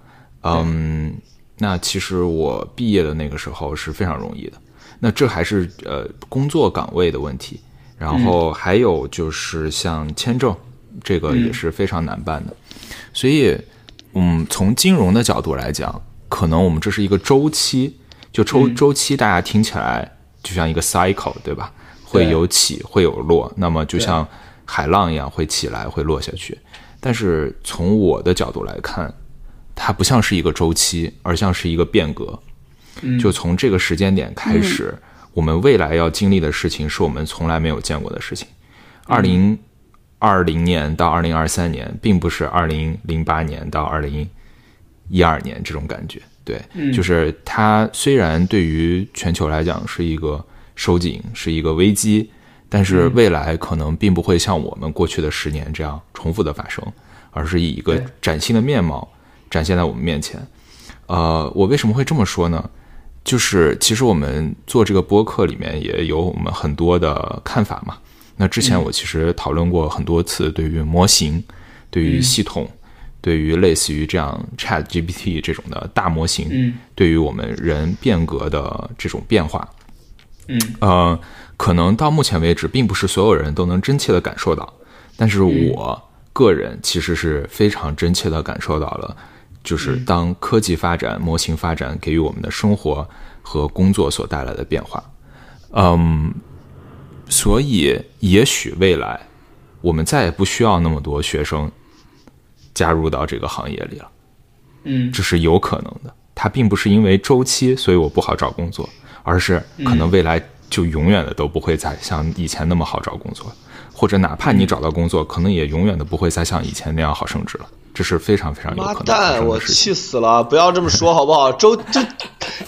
嗯，那其实我毕业的那个时候是非常容易的。那这还是呃工作岗位的问题。然后还有就是像签证，这个也是非常难办的。所以，嗯，从金融的角度来讲，可能我们这是一个周期，就周周期，大家听起来就像一个 cycle，对吧？会有起，会有落，那么就像海浪一样，会起来，会落下去。但是从我的角度来看，它不像是一个周期，而像是一个变革。就从这个时间点开始，我们未来要经历的事情是我们从来没有见过的事情。二零二零年到二零二三年，并不是二零零八年到二零一二年这种感觉。对，就是它虽然对于全球来讲是一个收紧，是一个危机，但是未来可能并不会像我们过去的十年这样重复的发生，而是以一个崭新的面貌展现在我们面前。呃，我为什么会这么说呢？就是其实我们做这个播客里面也有我们很多的看法嘛。那之前我其实讨论过很多次，对于模型、对于系统、对于类似于这样 Chat GPT 这种的大模型，对于我们人变革的这种变化，嗯，呃，可能到目前为止，并不是所有人都能真切的感受到，但是我个人其实是非常真切的感受到了。就是当科技发展、模型发展给予我们的生活和工作所带来的变化，嗯，所以也许未来我们再也不需要那么多学生加入到这个行业里了，嗯，这是有可能的。它并不是因为周期，所以我不好找工作，而是可能未来就永远的都不会再像以前那么好找工作，或者哪怕你找到工作，可能也永远的不会再像以前那样好升职了。这是非常非常有可能妈蛋我气死了！不要这么说好不好？周就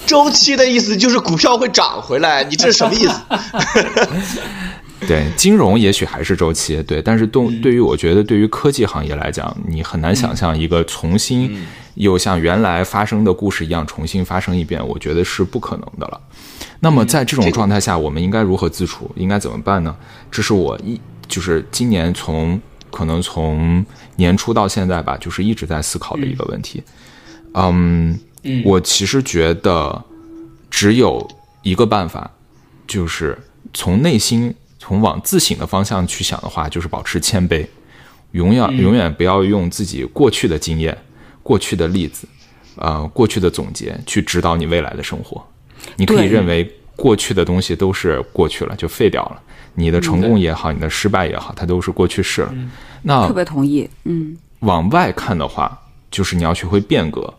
周期的意思就是股票会涨回来，你这是什么意思？对，金融也许还是周期，对，但是动对于我觉得对于科技行业来讲，你很难想象一个重新又像原来发生的故事一样重新发生一遍，我觉得是不可能的了。那么在这种状态下，我们应该如何自处？应该怎么办呢？这是我一就是今年从。可能从年初到现在吧，就是一直在思考的一个问题。嗯，我其实觉得只有一个办法，就是从内心、从往自省的方向去想的话，就是保持谦卑，永远永远不要用自己过去的经验、过去的例子、呃过去的总结去指导你未来的生活。你可以认为过去的东西都是过去了，就废掉了。你的成功也好，你的失败也好，它都是过去式了。那特别同意。嗯，往外看的话，就是你要学会变革。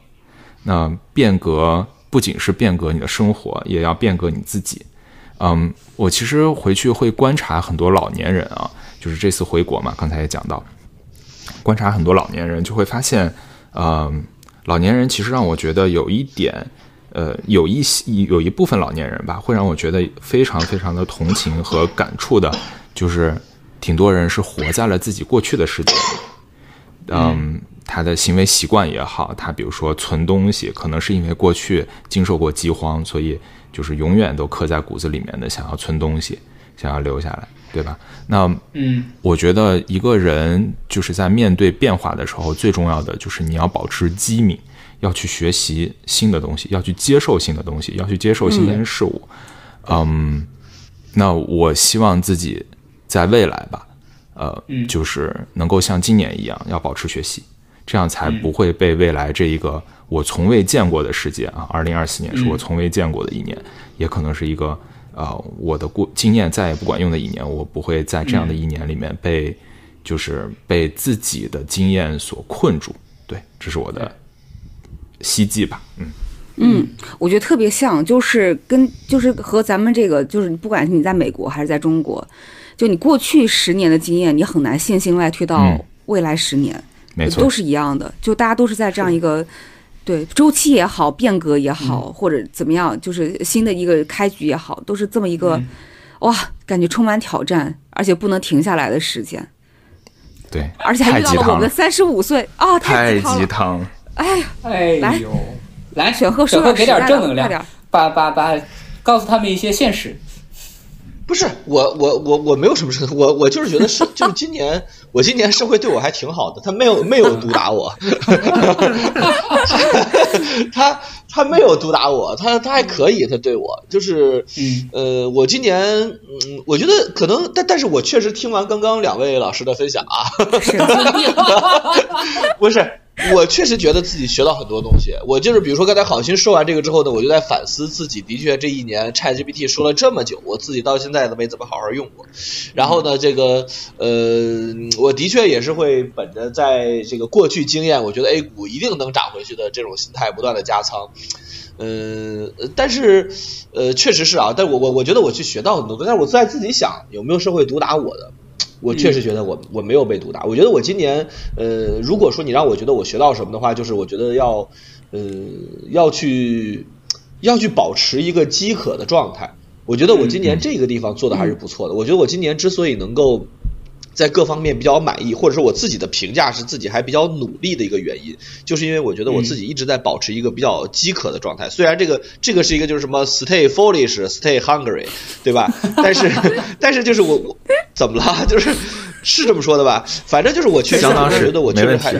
那变革不仅是变革你的生活，也要变革你自己。嗯，我其实回去会观察很多老年人啊，就是这次回国嘛，刚才也讲到，观察很多老年人，就会发现，嗯，老年人其实让我觉得有一点。呃，有一些有一部分老年人吧，会让我觉得非常非常的同情和感触的，就是挺多人是活在了自己过去的世界里。嗯，他的行为习惯也好，他比如说存东西，可能是因为过去经受过饥荒，所以就是永远都刻在骨子里面的，想要存东西，想要留下来，对吧？那嗯，我觉得一个人就是在面对变化的时候，最重要的就是你要保持机敏。要去学习新的东西，要去接受新的东西，要去接受新鲜事物。嗯，那我希望自己在未来吧，呃，就是能够像今年一样，要保持学习，这样才不会被未来这一个我从未见过的世界啊。二零二四年是我从未见过的一年，也可能是一个呃我的过经验再也不管用的一年。我不会在这样的一年里面被就是被自己的经验所困住。对，这是我的。希冀吧，嗯嗯，我觉得特别像，就是跟就是和咱们这个，就是不管是你在美国还是在中国，就你过去十年的经验，你很难线性外推到未来十年，没错，都是一样的，就大家都是在这样一个对周期也好，变革也好，或者怎么样，就是新的一个开局也好，都是这么一个哇，感觉充满挑战，而且不能停下来的时间，对，而且还遇到了我们的三十五岁啊，太鸡汤。哎呀，哎呦，来，选贺选贺给点正能量，把把把，告诉他们一些现实。不是我我我我没有什么事，我我就是觉得是就是今年 我今年社会对我还挺好的，他没有没有毒打我，他他没有毒打我，他他还可以，他对我就是，嗯呃，我今年，嗯，我觉得可能，但但是我确实听完刚刚两位老师的分享啊，不是，我确实觉得自己学到很多东西。我就是比如说刚才好心说完这个之后呢，我就在反思自己，的确这一年 ChatGPT 说了这么久，我自己到现在都没怎么好好用过。然后呢，这个呃，我的确也是会本着在这个过去经验，我觉得 A 股一定能涨回去的这种心态，不断的加仓。嗯、呃，但是呃，确实是啊，但我我我觉得我去学到很多东西，但是我在自己想有没有社会毒打我的，我确实觉得我我没有被毒打。我觉得我今年呃，如果说你让我觉得我学到什么的话，就是我觉得要呃要去要去保持一个饥渴的状态。我觉得我今年这个地方做的还是不错的。我觉得我今年之所以能够在各方面比较满意，或者说我自己的评价是自己还比较努力的一个原因，就是因为我觉得我自己一直在保持一个比较饥渴的状态。虽然这个这个是一个就是什么 stay foolish, stay hungry，对吧？但是 但是就是我我怎么了？就是是这么说的吧？反正就是我确实觉得我确实还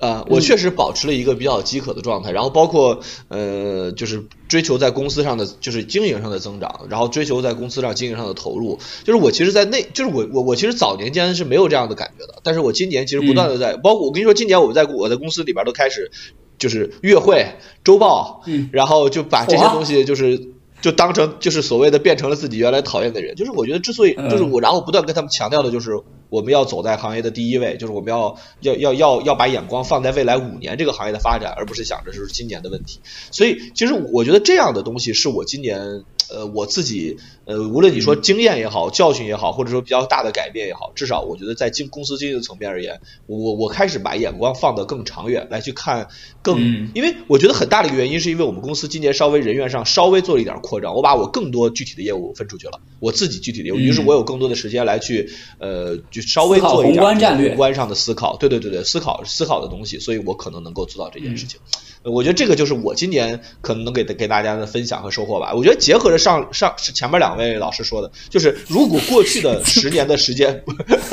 没问题。啊、我确实保持了一个比较饥渴的状态，然后包括呃，就是追求在公司上的就是经营上的增长，然后追求在公司上经营上的投入。就是我其实，在那就是我我我其实早年间是没有这样的感觉的，但是我今年其实不断的在，包括我跟你说，今年我在我在公司里边都开始就是月会、周报，嗯然后就把这些东西就是。就当成就是所谓的变成了自己原来讨厌的人，就是我觉得之所以嗯就是我，然后不断跟他们强调的就是我们要走在行业的第一位，就是我们要要要要要把眼光放在未来五年这个行业的发展，而不是想着就是今年的问题。所以其实我觉得这样的东西是我今年呃我自己呃无论你说经验也好、教训也好，或者说比较大的改变也好，至少我觉得在经公司经营的层面而言，我我开始把眼光放得更长远来去看更，嗯。因为我觉得很大的一个原因是因为我们公司今年稍微人员上稍微做了一点扩张，我把我更多具体的业务分出去了，我自己具体的业务，嗯于是我有更多的时间来去呃就稍微做一点宏观上的思考，对对对对，思考思考的东西，所以我可能能够做到这件事情。我觉得这个就是我今年可能能给给大家的分享和收获吧。我觉得结合着上上前面两位老师说的，就是如果过去的十年的时间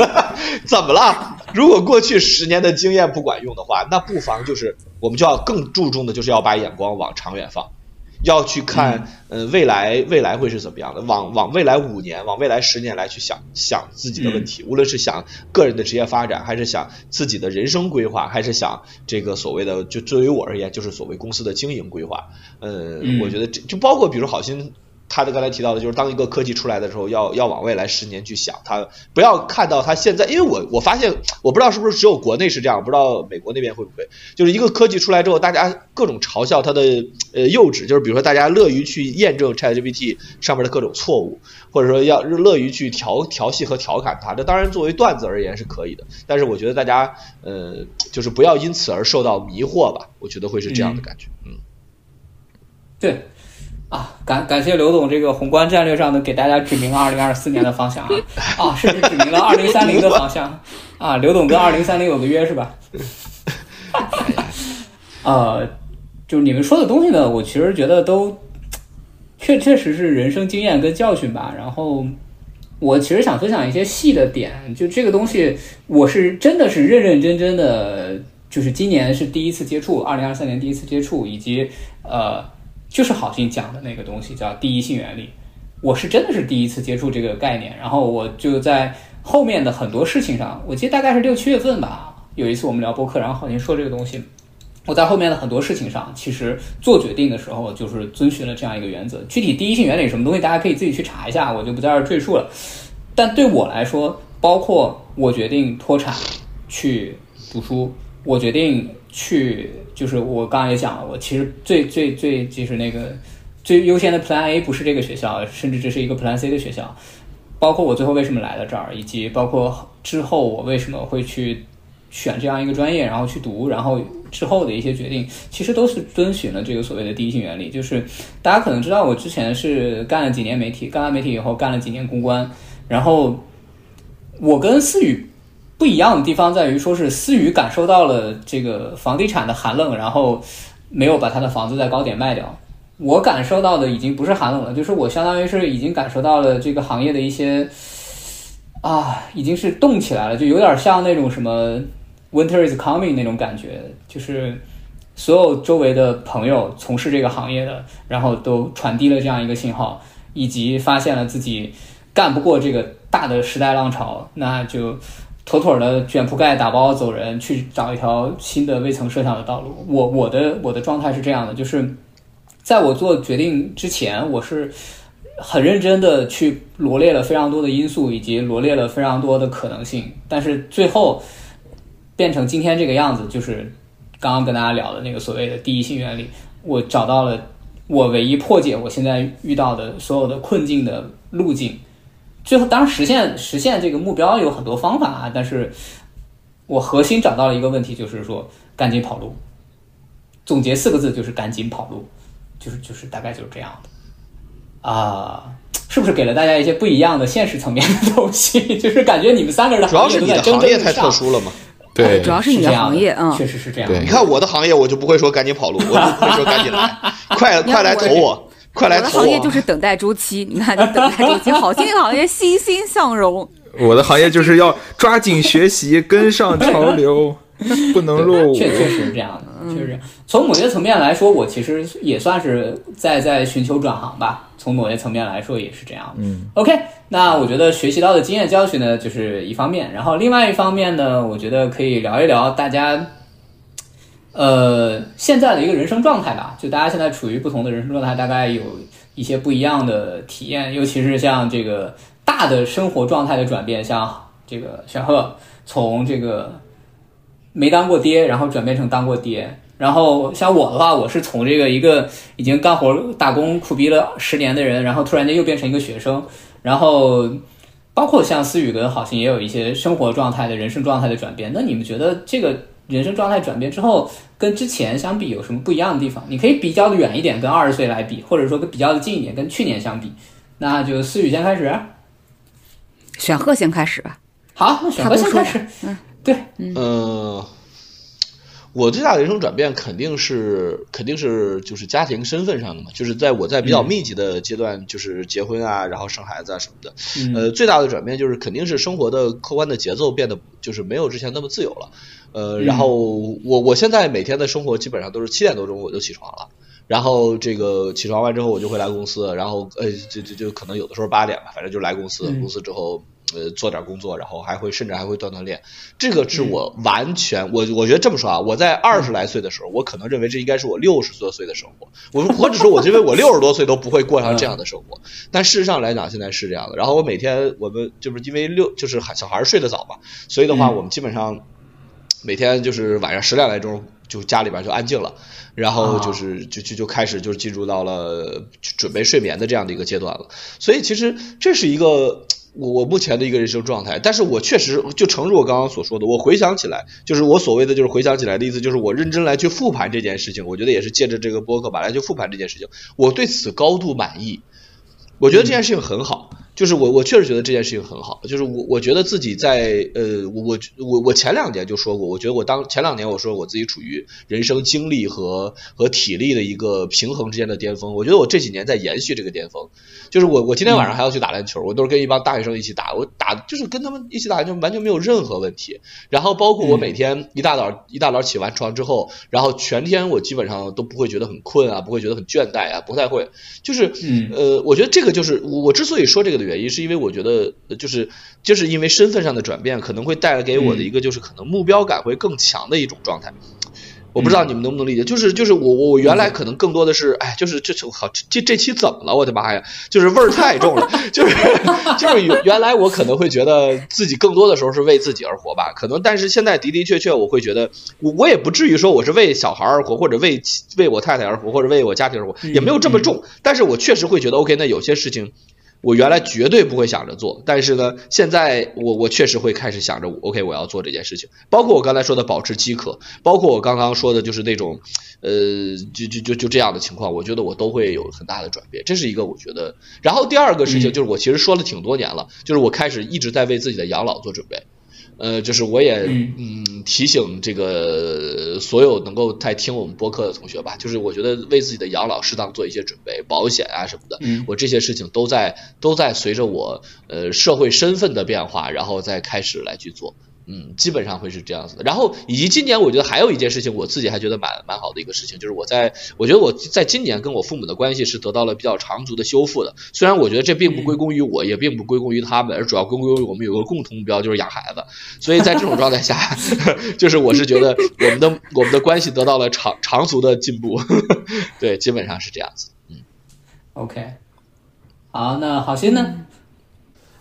怎么了？如果过去十年的经验不管用的话，那不妨就是我们就要更注重的就是要把眼光往长远放。要去看，呃，未来未来会是怎么样的？往往未来五年，往未来十年来去想想自己的问题，无论是想个人的职业发展，还是想自己的人生规划，还是想这个所谓的，就对于我而言，就是所谓公司的经营规划。呃，嗯我觉得这就包括比如好心。他的刚才提到的，就是当一个科技出来的时候，要要往未来十年去想，他不要看到他现在，因为我我发现，我不知道是不是只有国内是这样，不知道美国那边会不会，就是一个科技出来之后，大家各种嘲笑它的呃幼稚，就是比如说大家乐于去验证 ChatGPT 上面的各种错误，或者说要乐于去调调戏和调侃它。这当然作为段子而言是可以的，但是我觉得大家呃就是不要因此而受到迷惑吧，我觉得会是这样的感觉。嗯，对，啊，感感谢刘总这个宏观战略上的给大家指明了二零二四年的方向啊，啊，甚至指明了二零三零的方向啊。刘总跟二零三零有个约是吧？呃，就你们说的东西呢，我其实觉得都确确实是人生经验跟教训吧。然后我其实想分享一些细的点，就这个东西，我是真的是认认真真的，就是今年是第一次接触，二零二三年第一次接触，以及呃，就是好心讲的那个东西叫第一性原理，我是真的是第一次接触这个概念，然后我就在后面的很多事情上，我记得大概是六七月份吧，有一次我们聊博客，然后好像说这个东西。我在后面的很多事情上，其实做决定的时候，就是遵循了这样一个原则。具体第一性原理什么东西，大家可以自己去查一下，我就不在这儿赘述了。但对我来说，包括我决定脱产去读书，我决定去，就是我刚刚也讲了，我其实最最最就是那个最优先的 Plan A 不是这个学校，甚至这是一个 Plan C 的学校。包括我最后为什么来了这儿，以及包括之后我为什么会去选这样一个专业，然后去读，然后之后的一些决定，其实都是遵循了这个所谓的第一性原理。就是大家可能知道，我之前是干了几年媒体，干完媒体以后干了几年公关，然后我跟思雨不一样的地方在于，说是思雨感受到了这个房地产的寒冷，然后没有把他的房子在高点卖掉。我感受到的已经不是寒冷了，就是我相当于是已经感受到了这个行业的一些啊，已经是动起来了，就有点像那种什么 Winter is coming 那种感觉，就是所有周围的朋友从事这个行业的，然后都传递了这样一个信号，以及发现了自己干不过这个大的时代浪潮，那就妥妥的卷铺盖打包走人，去找一条新的未曾设想的道路。我我的我的状态是这样的，就是在我做决定之前，我是很认真的去罗列了非常多的因素，以及罗列了非常多的可能性，但是最后变成今天这个样子，就是刚刚跟大家聊的那个所谓的第一性原理，我找到了我唯一破解我现在遇到的所有的困境的路径。最后，当然实现实现这个目标有很多方法啊，但是我核心找到了一个问题，就是说赶紧跑路。总结四个字就是赶紧跑路，就是就是大概就是这样的啊，是不是给了大家一些不一样的现实层面的东西？就是感觉你们三个人的主要是你的行业太特殊了嘛。对主要是你的是这样行业，嗯，确实是这样你看我的行业，我就不会说赶紧跑路，我就会说赶紧来，快快来投我，快来我的。行业就是等待周期，你看，就等待周期，好听的行业欣欣向荣。我的行业就是要抓紧学习，跟上潮流，不能落伍。确确实是这样的，确实。从某些层面来说，我其实也算是在在寻求转行吧。从某些层面来说，也是这样。嗯，OK，那我觉得学习到的经验教训呢，就是一方面，然后另外一方面呢，我觉得可以聊一聊大家，呃，现在的一个人生状态吧。就大家现在处于不同的人生状态，大概有一些不一样的体验，尤其是像这个大的生活状态的转变，像这个小贺从这个没当过爹，然后转变成当过爹。然后像我的话，我是从这个一个已经干活打工苦逼了十年的人，然后突然间又变成一个学生。然后包括像思雨跟好心也有一些生活状态的人生状态的转变。那你们觉得这个人生状态转变之后，跟之前相比有什么不一样的地方？你可以比较的远一点，跟二十岁来比，或者说跟比较的近一点，跟去年相比。那就思雨先开始。选贺先开始吧。好，那选他不说择先开始。嗯对，嗯，我最大的人生转变肯定是肯定是就是家庭身份上的嘛，就是在我在比较密集的阶段，就是结婚啊，然后生孩子啊什么的。嗯呃，最大的转变就是肯定是生活的客观的节奏变得就是没有之前那么自由了。呃，然后我我现在每天的生活基本上都是七点多钟我就起床了。然后这个起床完之后，我就会来公司，然后呃，就就就可能有的时候八点吧，反正就来公司，嗯公司之后呃做点工作，然后还会甚至还会锻锻炼。这个是我完全我我觉得这么说啊，我在二十来岁的时候，我可能认为这应该是我六十多岁的生活，我或者说我认为我六十多岁都不会过上这样的生活，但事实上来讲，现在是这样的。然后我每天我们就是因为六就是孩小孩睡得早嘛，所以的话嗯我们基本上每天就是晚上十点来钟就家里边就安静了。然后就是就就就开始就是进入到了准备睡眠的这样的一个阶段了，所以其实这是一个我我目前的一个人生状态，但是我确实就诚如我刚刚所说的，我回想起来，就是我所谓的就是回想起来的意思，就是我认真来去复盘这件事情，我觉得也是借着这个播客吧来去复盘这件事情，我对此高度满意，我觉得这件事情很好。就是我，我确实觉得这件事情很好。就是我，我觉得自己在呃，我我我前两年就说过，我觉得我当前两年我说我自己处于人生精力和和体力的一个平衡之间的巅峰。我觉得我这几年在延续这个巅峰。就是我，我今天晚上还要去打篮球，我都是跟一帮大学生一起打，我打就是跟他们一起打篮球，完全没有任何问题。然后包括我每天一大早一大早起完床之后，然后全天我基本上都不会觉得很困啊，不会觉得很倦怠啊，不太会。就是嗯呃，我觉得这个就是我我之所以说这个的原因，是因为我觉得呃就是就是因为身份上的转变，可能会带来给我的一个就是可能目标感会更强的一种状态。我不知道你们能不能理解，就是就是我我我原来可能更多的是，哎，就是这这好这这期怎么了？我的妈呀，就是味儿太重了，就是就是 原原来我可能会觉得自己更多的时候是为自己而活吧，可能但是现在的的确确我会觉得我我也不至于说我是为小孩而活，或者为为我太太而活，或者为我家庭而活，也没有这么重，但是我确实会觉得 OK，那有些事情。我原来绝对不会想着做，但是呢，现在我我确实会开始想着，OK，我要做这件事情。包括我刚才说的保持饥渴，包括我刚刚说的就是那种，呃，就就就就这样的情况，我觉得我都会有很大的转变。这是一个我觉得。然后第二个事情就是我其实说了挺多年了，就是我开始一直在为自己的养老做准备。呃，就是我也嗯嗯提醒这个所有能够在听我们播客的同学吧，就是我觉得为自己的养老适当做一些准备，保险啊什么的，嗯我这些事情都在都在随着我呃社会身份的变化，然后再开始来去做。嗯，基本上会是这样子的。然后以及今年，我觉得还有一件事情，我自己还觉得蛮蛮好的一个事情，就是我在我觉得我在今年跟我父母的关系是得到了比较长足的修复的。虽然我觉得这并不归功于我，也并不归功于他们，而主要归功于我们有个共同目标，就是养孩子。所以在这种状态下，就是我是觉得我们的我们的关系得到了长长足的进步。对，基本上是这样子。嗯，OK，好，那好心呢？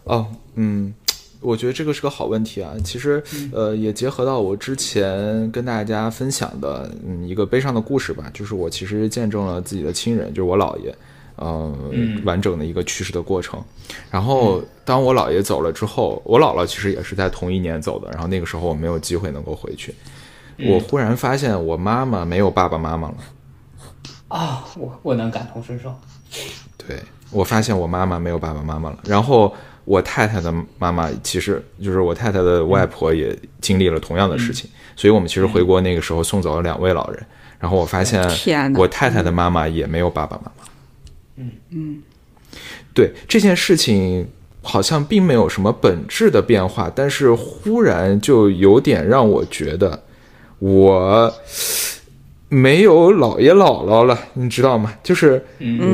哦，嗯。我觉得这个是个好问题啊，其实，呃，也结合到我之前跟大家分享的，嗯，一个悲伤的故事吧，就是我其实见证了自己的亲人，就是我姥爷，呃，完整的一个去世的过程。然后，当我姥爷走了之后，我姥姥其实也是在同一年走的。然后那个时候我没有机会能够回去，我忽然发现我妈妈没有爸爸妈妈了。啊，我我能感同身受。对，我发现我妈妈没有爸爸妈妈了，然后。我太太的妈妈，其实就是我太太的外婆，也经历了同样的事情，所以我们其实回国那个时候送走了两位老人，然后我发现我太太的妈妈也没有爸爸妈妈。嗯嗯，对这件事情好像并没有什么本质的变化，但是忽然就有点让我觉得我没有姥爷姥姥了，你知道吗？就是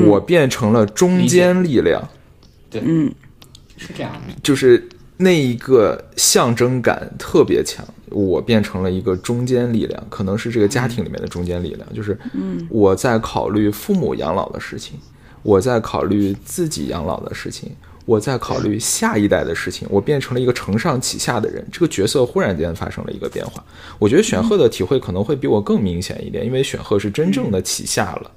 我变成了中坚力量。对，嗯。是这样的，就是那一个象征感特别强，我变成了一个中坚力量，可能是这个家庭里面的中坚力量。就是，嗯，我在考虑父母养老的事情，我在考虑自己养老的事情，我在考虑下一代的事情，我变成了一个承上启下的人。这个角色忽然间发生了一个变化。我觉得选赫的体会可能会比我更明显一点，因为选赫是真正的启下了。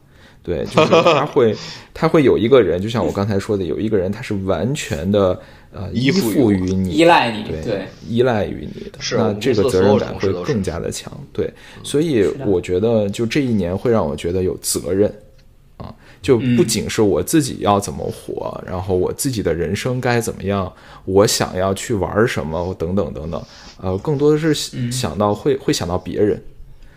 对，就是他会，他会有一个人，就像我刚才说的，有一个人，他是完全的呃依附于你，依赖你，对，依赖于你的，那这个责任感会更加的强。对，所以我觉得，就这一年会让我觉得有责任啊，就不仅是我自己要怎么活，然后我自己的人生该怎么样，我想要去玩什么等等等等，呃，更多的是想到会会想到别人。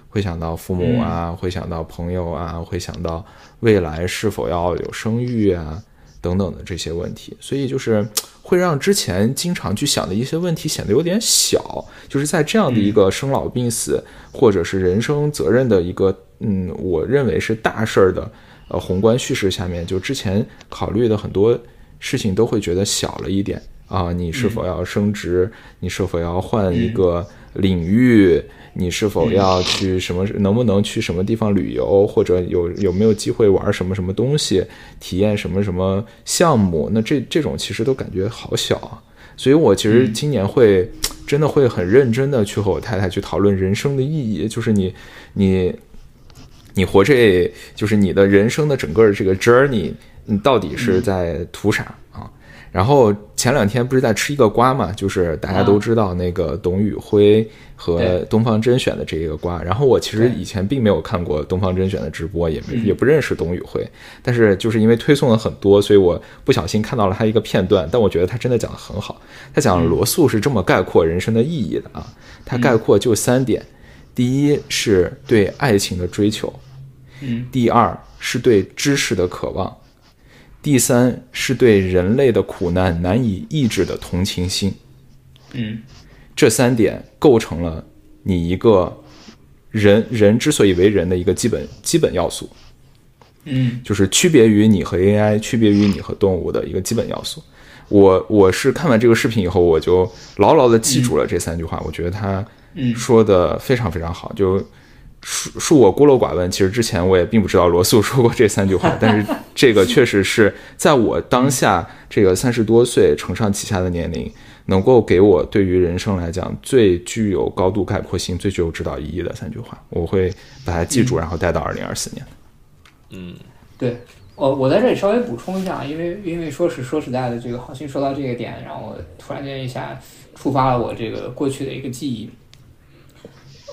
会想到父母啊，会想到朋友啊，会想到未来是否要有生育啊，等等的这些问题，所以就是会让之前经常去想的一些问题显得有点小。就是在这样的一个生老病死或者是人生责任的一个，嗯，我认为是大事儿的呃宏观叙事下面，就之前考虑的很多事情都会觉得小了一点啊。你是否要升职？你是否要换一个领域？你是否要去什么？能不能去什么地方旅游，或者有有没有机会玩什么什么东西，体验什么什么项目？那这这种其实都感觉好小啊。所以我其实今年会真的会很认真的去和我太太去讨论人生的意义，就是你你你活这，就是你的人生的整个这个 journey，你到底是在图啥啊？然后前两天不是在吃一个瓜嘛，就是大家都知道那个董宇辉和东方甄选的这一个瓜。然后我其实以前并没有看过东方甄选的直播，也没也不认识董宇辉。但是就是因为推送了很多，所以我不小心看到了他一个片段。但我觉得他真的讲的很好。他讲罗素是这么概括人生的意义的啊，他概括就三点：第一是对爱情的追求，嗯；第二是对知识的渴望。第三是对人类的苦难难以抑制的同情心，嗯，这三点构成了你一个人人之所以为人的一个基本基本要素，嗯，就是区别于你和 AI、区别于你和动物的一个基本要素。我我是看完这个视频以后，我就牢牢的记住了这三句话，我觉得他说的非常非常好，就。恕恕我孤陋寡闻，其实之前我也并不知道罗素 说过这三句话，但是这个确实是在我当下这个三十多岁承上启下的年龄，能够给我对于人生来讲最具有高度概括性、最具有指导意义的三句话，我会把它记住，然后带到二零二四年。嗯，对，我我在这里稍微补充一下，因为因为说是说实在的，这个好心说到这个点，然后突然间一下触发了我这个过去的一个记忆，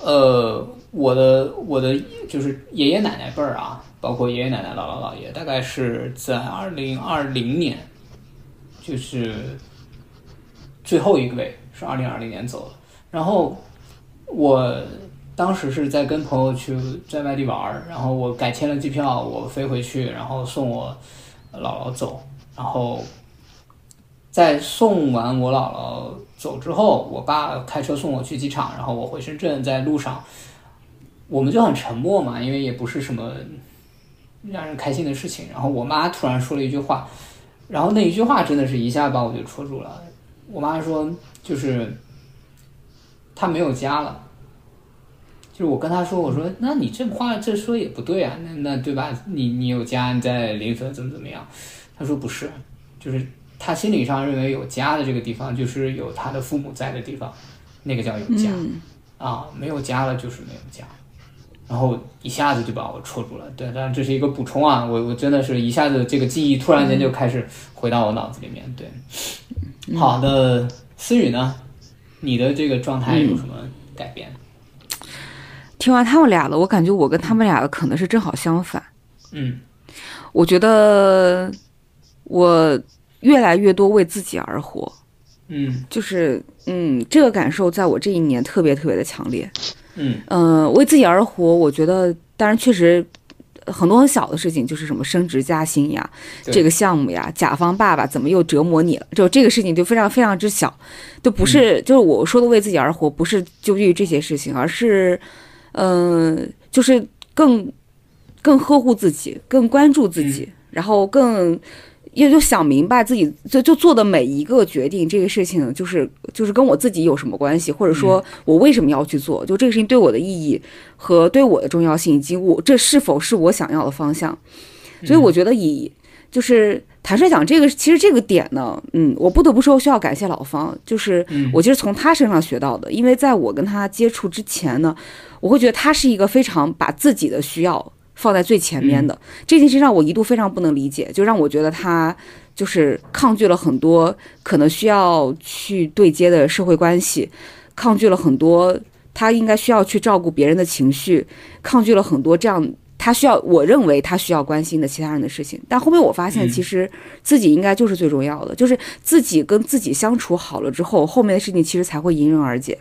呃。我的我的就是爷爷奶奶辈儿啊，包括爷爷奶奶、姥姥姥爷，大概是在二零二零年，就是最后一个位是二零二零年走的。然后我当时是在跟朋友去在外地玩儿，然后我改签了机票，我飞回去，然后送我姥姥走。然后在送完我姥姥走之后，我爸开车送我去机场，然后我回深圳，在路上，我们就很沉默嘛，因为也不是什么让人开心的事情。然后我妈突然说了一句话，然后那一句话真的是一下把我就戳住了。我妈说，就是她没有家了。就是我跟她说，我说，那你这话这说也不对啊，那那对吧？你你有家，你在临汾怎么怎么样？她说不是，就是她心理上认为有家的这个地方，就是有他的父母在的地方，那个叫有家、嗯啊，没有家了就是没有家。然后一下子就把我戳住了，对，当然这是一个补充啊，我我真的是一下子这个记忆突然间就开始回到我脑子里面，对。好的，思雨呢？你的这个状态有什么改变？听完他们俩的，我感觉我跟他们俩的可能是正好相反。嗯我觉得我越来越多为自己而活，嗯。就是嗯，这个感受在我这一年特别特别的强烈。嗯。嗯、为自己而活，我觉得当然确实很多很小的事情，就是什么升职加薪呀，这个项目呀，甲方爸爸怎么又折磨你了，就这个事情就非常非常之小，都不是、就是我说的为自己而活，不是纠结于这些事情，而是嗯、就是更更呵护自己，更关注自己，然后更。也就想明白自己就就做的每一个决定，这个事情就是就是跟我自己有什么关系，或者说我为什么要去做，就这个事情对我的意义和对我的重要性，以及我这是否是我想要的方向。所以我觉得以就是坦率讲，这个其实这个点呢，嗯，我不得不说需要感谢老方，就是嗯。我其实从他身上学到的，因为在我跟他接触之前呢，我会觉得他是一个非常把自己的需要放在最前面的，这件事让我一度非常不能理解，就让我觉得他就是抗拒了很多可能需要去对接的社会关系，抗拒了很多他应该需要去照顾别人的情绪，抗拒了很多这样他需要我认为他需要关心的其他人的事情。但后面我发现，嗯其实自己应该就是最重要的，就是自己跟自己相处好了之后，后面的事情其实才会迎刃而解。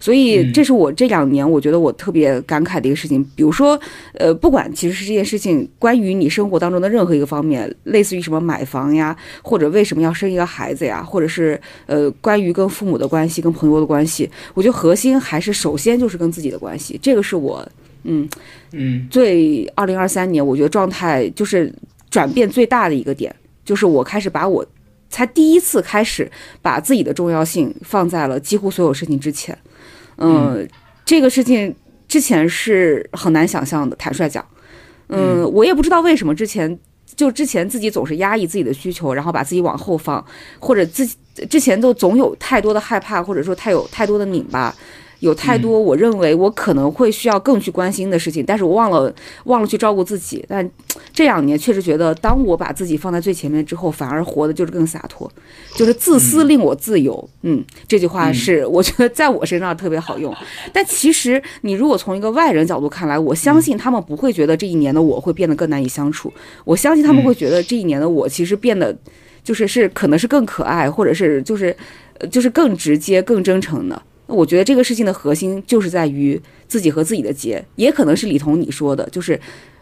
所以嗯这是我这两年我觉得我特别感慨的一个事情。比如说，呃，不管其实是这件事情关于你生活当中的任何一个方面，类似于什么买房呀，或者为什么要生一个孩子呀，或者是呃关于跟父母的关系、跟朋友的关系，我觉得核心还是首先就是跟自己的关系，这个是我嗯。嗯。最二零二三年我觉得状态就是转变最大的一个点，就是我开始把我才第一次开始把自己的重要性放在了几乎所有事情之前。嗯，这个事情之前是很难想象的，坦率讲，嗯，我也不知道为什么之前。就之前自己总是压抑自己的需求，然后把自己往后放，或者自己之前都总有太多的害怕，或者说太有太多的拧巴，有太多我认为我可能会需要更去关心的事情，但是我忘了忘了去照顾自己。但 这两年确实觉得，当我把自己放在最前面之后，反而活的就是更洒脱，就是自私令我自由。嗯，这句话是我觉得在我身上特别好用。但其实你如果从一个外人角度看来，我相信他们不会觉得这一年的我会变得更难以相处，我相信他们会觉得这一年的我其实变得就是是可能是更可爱，或者是就是呃就是更直接、更真诚的。我觉得这个事情的核心就是在于自己和自己的结，也可能是李彤你说的，就是，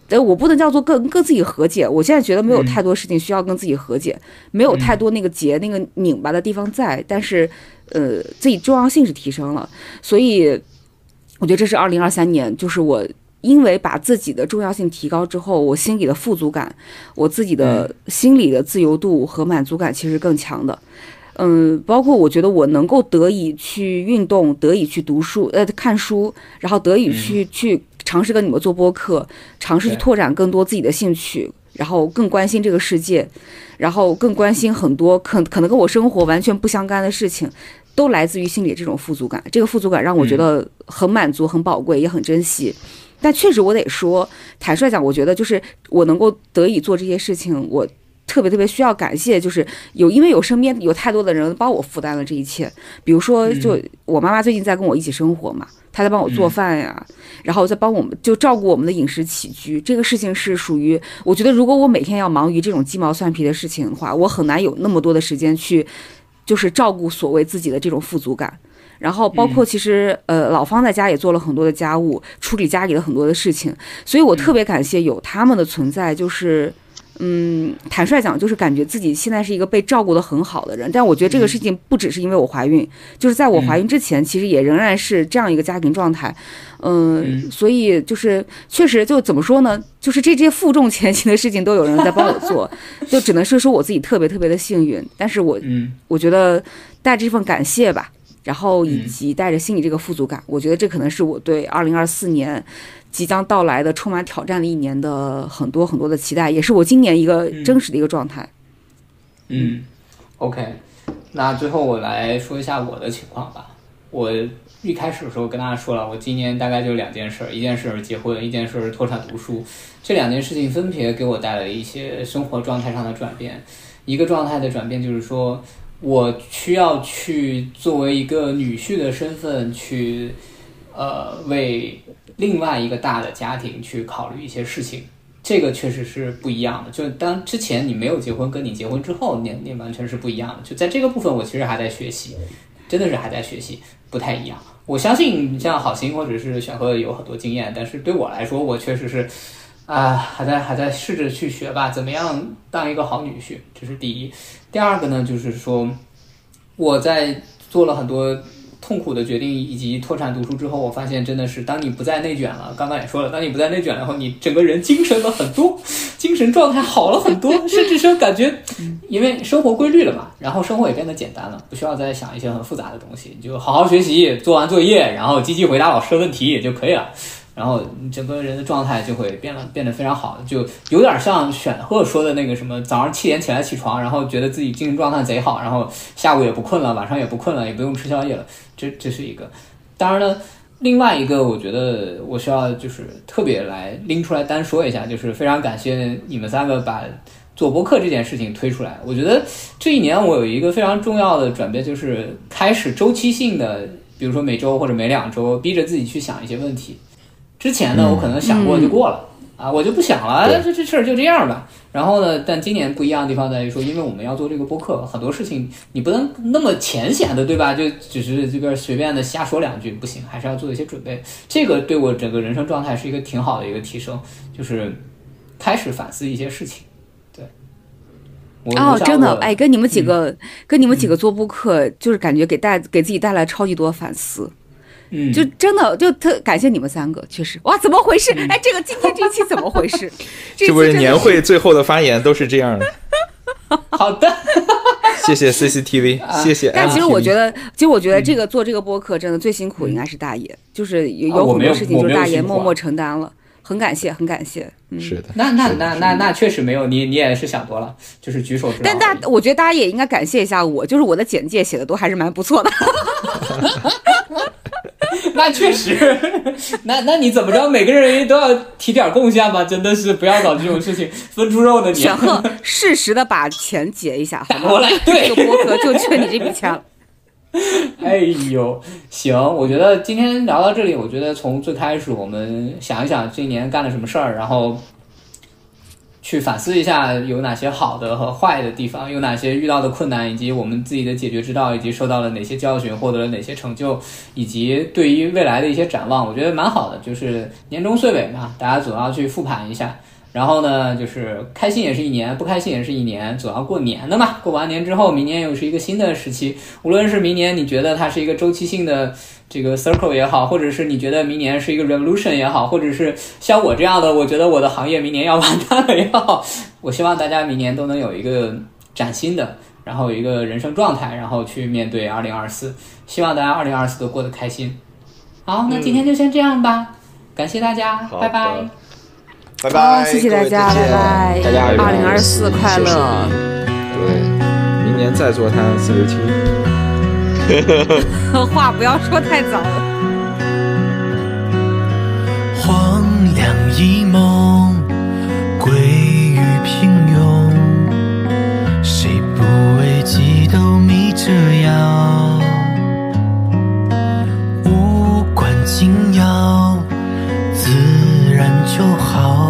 呃，我不能叫做跟跟自己和解。我现在觉得没有太多事情需要跟自己和解，没有太多那个结、那个拧巴的地方在，但是，呃，自己重要性是提升了，所以，我觉得这是二零二三年，就是我。因为把自己的重要性提高之后，我心里的富足感，我自己的心理的自由度和满足感其实更强的。嗯，包括我觉得我能够得以去运动，得以去读书，呃，看书，然后得以去、去尝试跟你们做播客，尝试去拓展更多自己的兴趣，然后更关心这个世界，然后更关心很多可可能跟我生活完全不相干的事情，都来自于心里这种富足感。这个富足感让我觉得很满足、很宝贵，也很珍惜。但确实，我得说，坦率讲，我觉得就是我能够得以做这些事情，我特别特别需要感谢，就是有因为有身边有太多的人帮我负担了这一切。比如说，就我妈妈最近在跟我一起生活嘛，她在帮我做饭呀，然后再帮我们就照顾我们的饮食起居。这个事情是属于我觉得，如果我每天要忙于这种鸡毛蒜皮的事情的话，我很难有那么多的时间去就是照顾所谓自己的这种富足感。然后包括其实呃，老方在家也做了很多的家务，处理家里的很多的事情，所以我特别感谢有他们的存在，就是嗯，坦率讲，就是感觉自己现在是一个被照顾的很好的人。但我觉得这个事情不只是因为我怀孕，就是在我怀孕之前，其实也仍然是这样一个家庭状态。嗯，所以就是确实就怎么说呢？就是这些负重前行的事情都有人在帮我做，就只能是说我自己特别特别的幸运。但是我嗯我觉得带着这份感谢吧，然后以及带着心里这个富足感，我觉得这可能是我对二零二四年即将到来的充满挑战的一年的很多很多的期待，也是我今年一个真实的一个状态。嗯，OK，那最后我来说一下我的情况吧。我一开始的时候跟大家说了，我今年大概就两件事儿，一件事是结婚，一件事儿脱产读书。这两件事情分别给我带来一些生活状态上的转变。一个状态的转变就是说，我需要去作为一个女婿的身份去，呃，为另外一个大的家庭去考虑一些事情。这个确实是不一样的。就当之前你没有结婚，跟你结婚之后，你你完全是不一样的。就在这个部分，我其实还在学习，真的是还在学习，不太一样。我相信像好心或者是选赫有很多经验，但是对我来说，我确实是啊，还在还在试着去学吧，怎么样当一个好女婿，这是第一。第二个呢，就是说我在做了很多痛苦的决定以及脱产读书之后，我发现真的是，当你不再内卷了，刚刚也说了，当你不再内卷了后，你整个人精神了很多，精神状态好了很多，甚至说感觉，因为生活规律了嘛，然后生活也变得简单了，不需要再想一些很复杂的东西，你就好好学习，做完作业，然后积极回答老师的问题也就可以了。然后整个人的状态就会变得变得非常好，就有点像选赫说的那个什么，早上七点起来起床，然后觉得自己精神状态贼好，然后下午也不困了，晚上也不困了，也不用吃宵夜了，这这是一个。当然了，另外一个我觉得我需要就是特别来拎出来单说一下，就是非常感谢你们三个把做播客这件事情推出来。我觉得这一年我有一个非常重要的转变，就是开始周期性的，比如说每周或者每两周，逼着自己去想一些问题。之前呢，我可能想过就过了、啊，我就不想了，这这事儿就这样吧。然后呢，但今年不一样的地方在于说，因为我们要做这个播客，很多事情你不能那么浅显的，对吧？就只是这边随便的瞎说两句不行，还是要做一些准备。这个对我整个人生状态是一个挺好的一个提升，就是开始反思一些事情。对，我哦真的哎，跟你们几个，跟你们几个做播客，就是感觉给带给自己带来超级多反思，嗯，就真的就特感谢你们三个，确实。哇，怎么回事？哎，这个今天这一期怎么回事？这不是年会最后的发言都是这样的。好的，谢谢 CCTV，谢谢。但其实我觉得，其实我觉得这个做这个播客真的最辛苦应该是大爷，就是有有很多事情就是大爷默默承担了，很感谢，很感谢。嗯，是的，那那那那那确实没有，你你也是想多了，就是举手之劳。但大我觉得大家也应该感谢一下我，就是我的简介写的都还是蛮不错的。那确实，那那你怎么着？每个人都要提点贡献吧？真的是不要搞这种事情，分猪肉的你。选赫适时的把钱结一下，好吗？打过来，对这，个播客就缺你这笔钱了。哎呦，行，我觉得今天聊到这里，我觉得从最开始我们想一想这一年干了什么事儿，然后去反思一下有哪些好的和坏的地方，有哪些遇到的困难，以及我们自己的解决之道，以及受到了哪些教训，获得了哪些成就，以及对于未来的一些展望，我觉得蛮好的。就是年终岁尾嘛，大家总要去复盘一下。然后呢，就是开心也是一年，不开心也是一年，总要过年的嘛。过完年之后，明年又是一个新的时期。无论是明年你觉得它是一个周期性的这个 circle 也好，或者是你觉得明年是一个 revolution 也好，或者是像我这样的，我觉得我的行业明年要完蛋了也好，我希望大家明年都能有一个崭新的，然后有一个人生状态，然后去面对二零二四。希望大家二零二四都过得开心。好，那今天就先这样吧，感谢大家，拜拜的。拜，拜，谢谢大家，拜拜。见大家二零二四快乐。对，明年再做他 CCTV。话不要说太早了。荒凉一梦，归于平庸。谁不为几斗米折腰？无关紧要，自然就好。